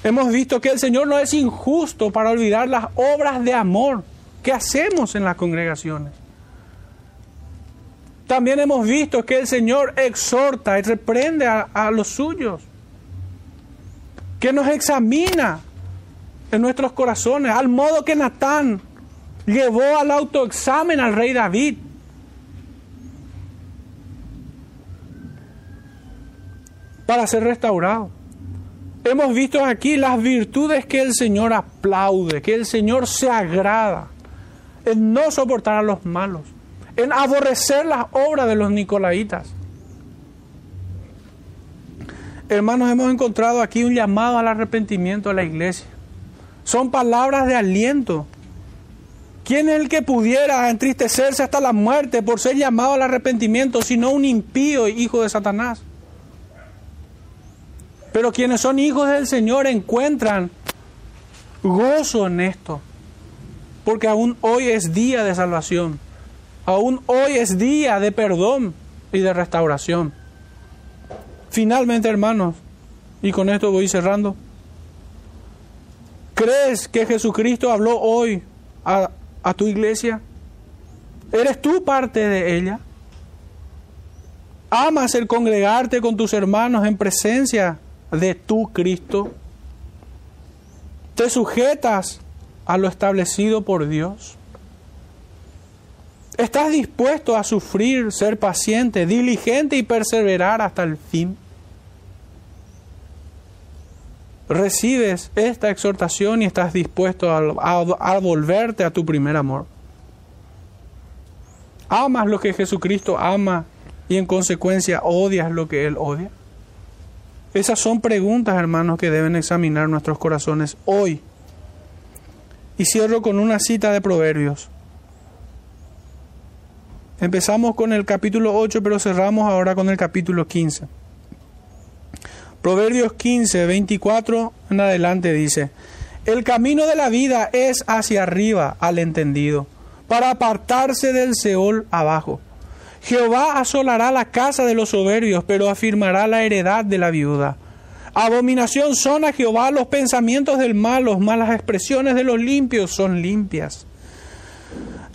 Hemos visto que el Señor no es injusto para olvidar las obras de amor que hacemos en las congregaciones. También hemos visto que el Señor exhorta y reprende a, los suyos, que nos examina en nuestros corazones, al modo que Natán llevó al autoexamen al rey David. Para ser restaurado. Hemos visto aquí las virtudes que el Señor aplaude, que el Señor se agrada en no soportar a los malos, en aborrecer las obras de los nicolaitas. Hermanos, hemos encontrado aquí un llamado al arrepentimiento de la iglesia. Son palabras de aliento. ¿Quién es el que pudiera entristecerse hasta la muerte por ser llamado al arrepentimiento, sino un impío hijo de Satanás? Pero quienes son hijos del Señor encuentran gozo en esto, porque aún hoy es día de salvación, aún hoy es día de perdón y de restauración. Finalmente, hermanos, y con esto voy cerrando, ¿Crees que Jesucristo habló hoy a, tu iglesia? ¿Eres tú parte de ella? ¿Amas el congregarte con tus hermanos en presencia de tu Cristo? ¿Te sujetas a lo establecido por Dios? ¿Estás dispuesto a sufrir, ser paciente, diligente y perseverar hasta el fin? recibes esta exhortación y estás dispuesto a, volverte a tu primer amor. ¿Amas lo que Jesucristo ama y en consecuencia odias lo que Él odia? Esas son preguntas, hermanos, que deben examinar nuestros corazones hoy. Y cierro con una cita de Proverbios. Empezamos con el capítulo 8, pero cerramos ahora con el capítulo 15. Proverbios 15, 24 en adelante dice, el camino de la vida es hacia arriba al entendido, para apartarse del Seol abajo. Jehová asolará la casa de los soberbios, pero afirmará la heredad de la viuda. Abominación son a Jehová los pensamientos del malo, malas expresiones de los limpios son limpias.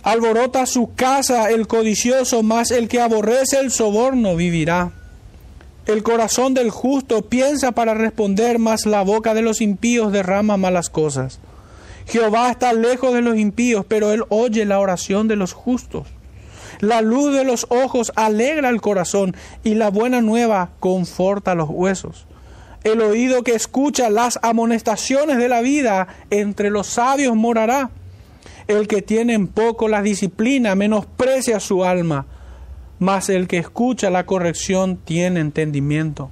Alborota su casa el codicioso, mas el que aborrece el soborno vivirá. El corazón del justo piensa para responder, mas la boca de los impíos derrama malas cosas. Jehová está lejos de los impíos, pero él oye la oración de los justos. La luz de los ojos alegra el corazón y la buena nueva conforta los huesos. El oído que escucha las amonestaciones de la vida entre los sabios morará. El que tiene en poco la disciplina menosprecia su alma mas el que escucha la corrección tiene entendimiento.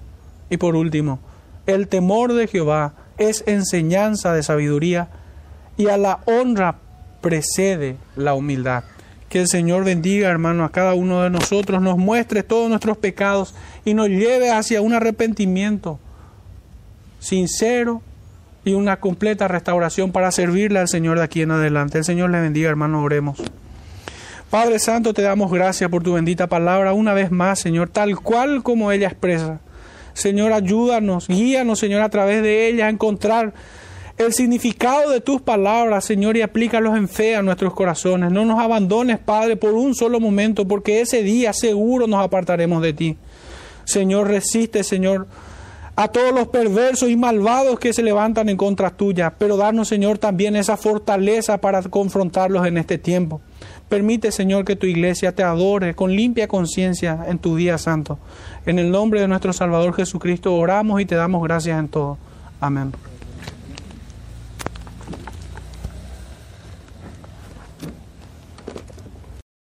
Y por último, el temor de Jehová es enseñanza de sabiduría y a la honra precede la humildad. Que el Señor bendiga, hermano, a cada uno de nosotros, nos muestre todos nuestros pecados y nos lleve hacia un arrepentimiento sincero y una completa restauración para servirle al Señor de aquí en adelante. El Señor le bendiga, hermano, oremos. Padre Santo, te damos gracias por tu bendita palabra una vez más, Señor, tal cual como ella expresa. Señor, ayúdanos, guíanos, Señor, a través de ella a encontrar el significado de tus palabras, Señor, y aplícalos en fe a nuestros corazones. No nos abandones, Padre, por un solo momento, porque ese día seguro nos apartaremos de ti. Señor, resiste, Señor, a todos los perversos y malvados que se levantan en contra tuya, pero darnos, Señor, también esa fortaleza para confrontarlos en este tiempo. Permite, Señor, que tu iglesia te adore con limpia conciencia en tu día santo. En el nombre de nuestro Salvador Jesucristo oramos y te damos gracias en todo. Amén.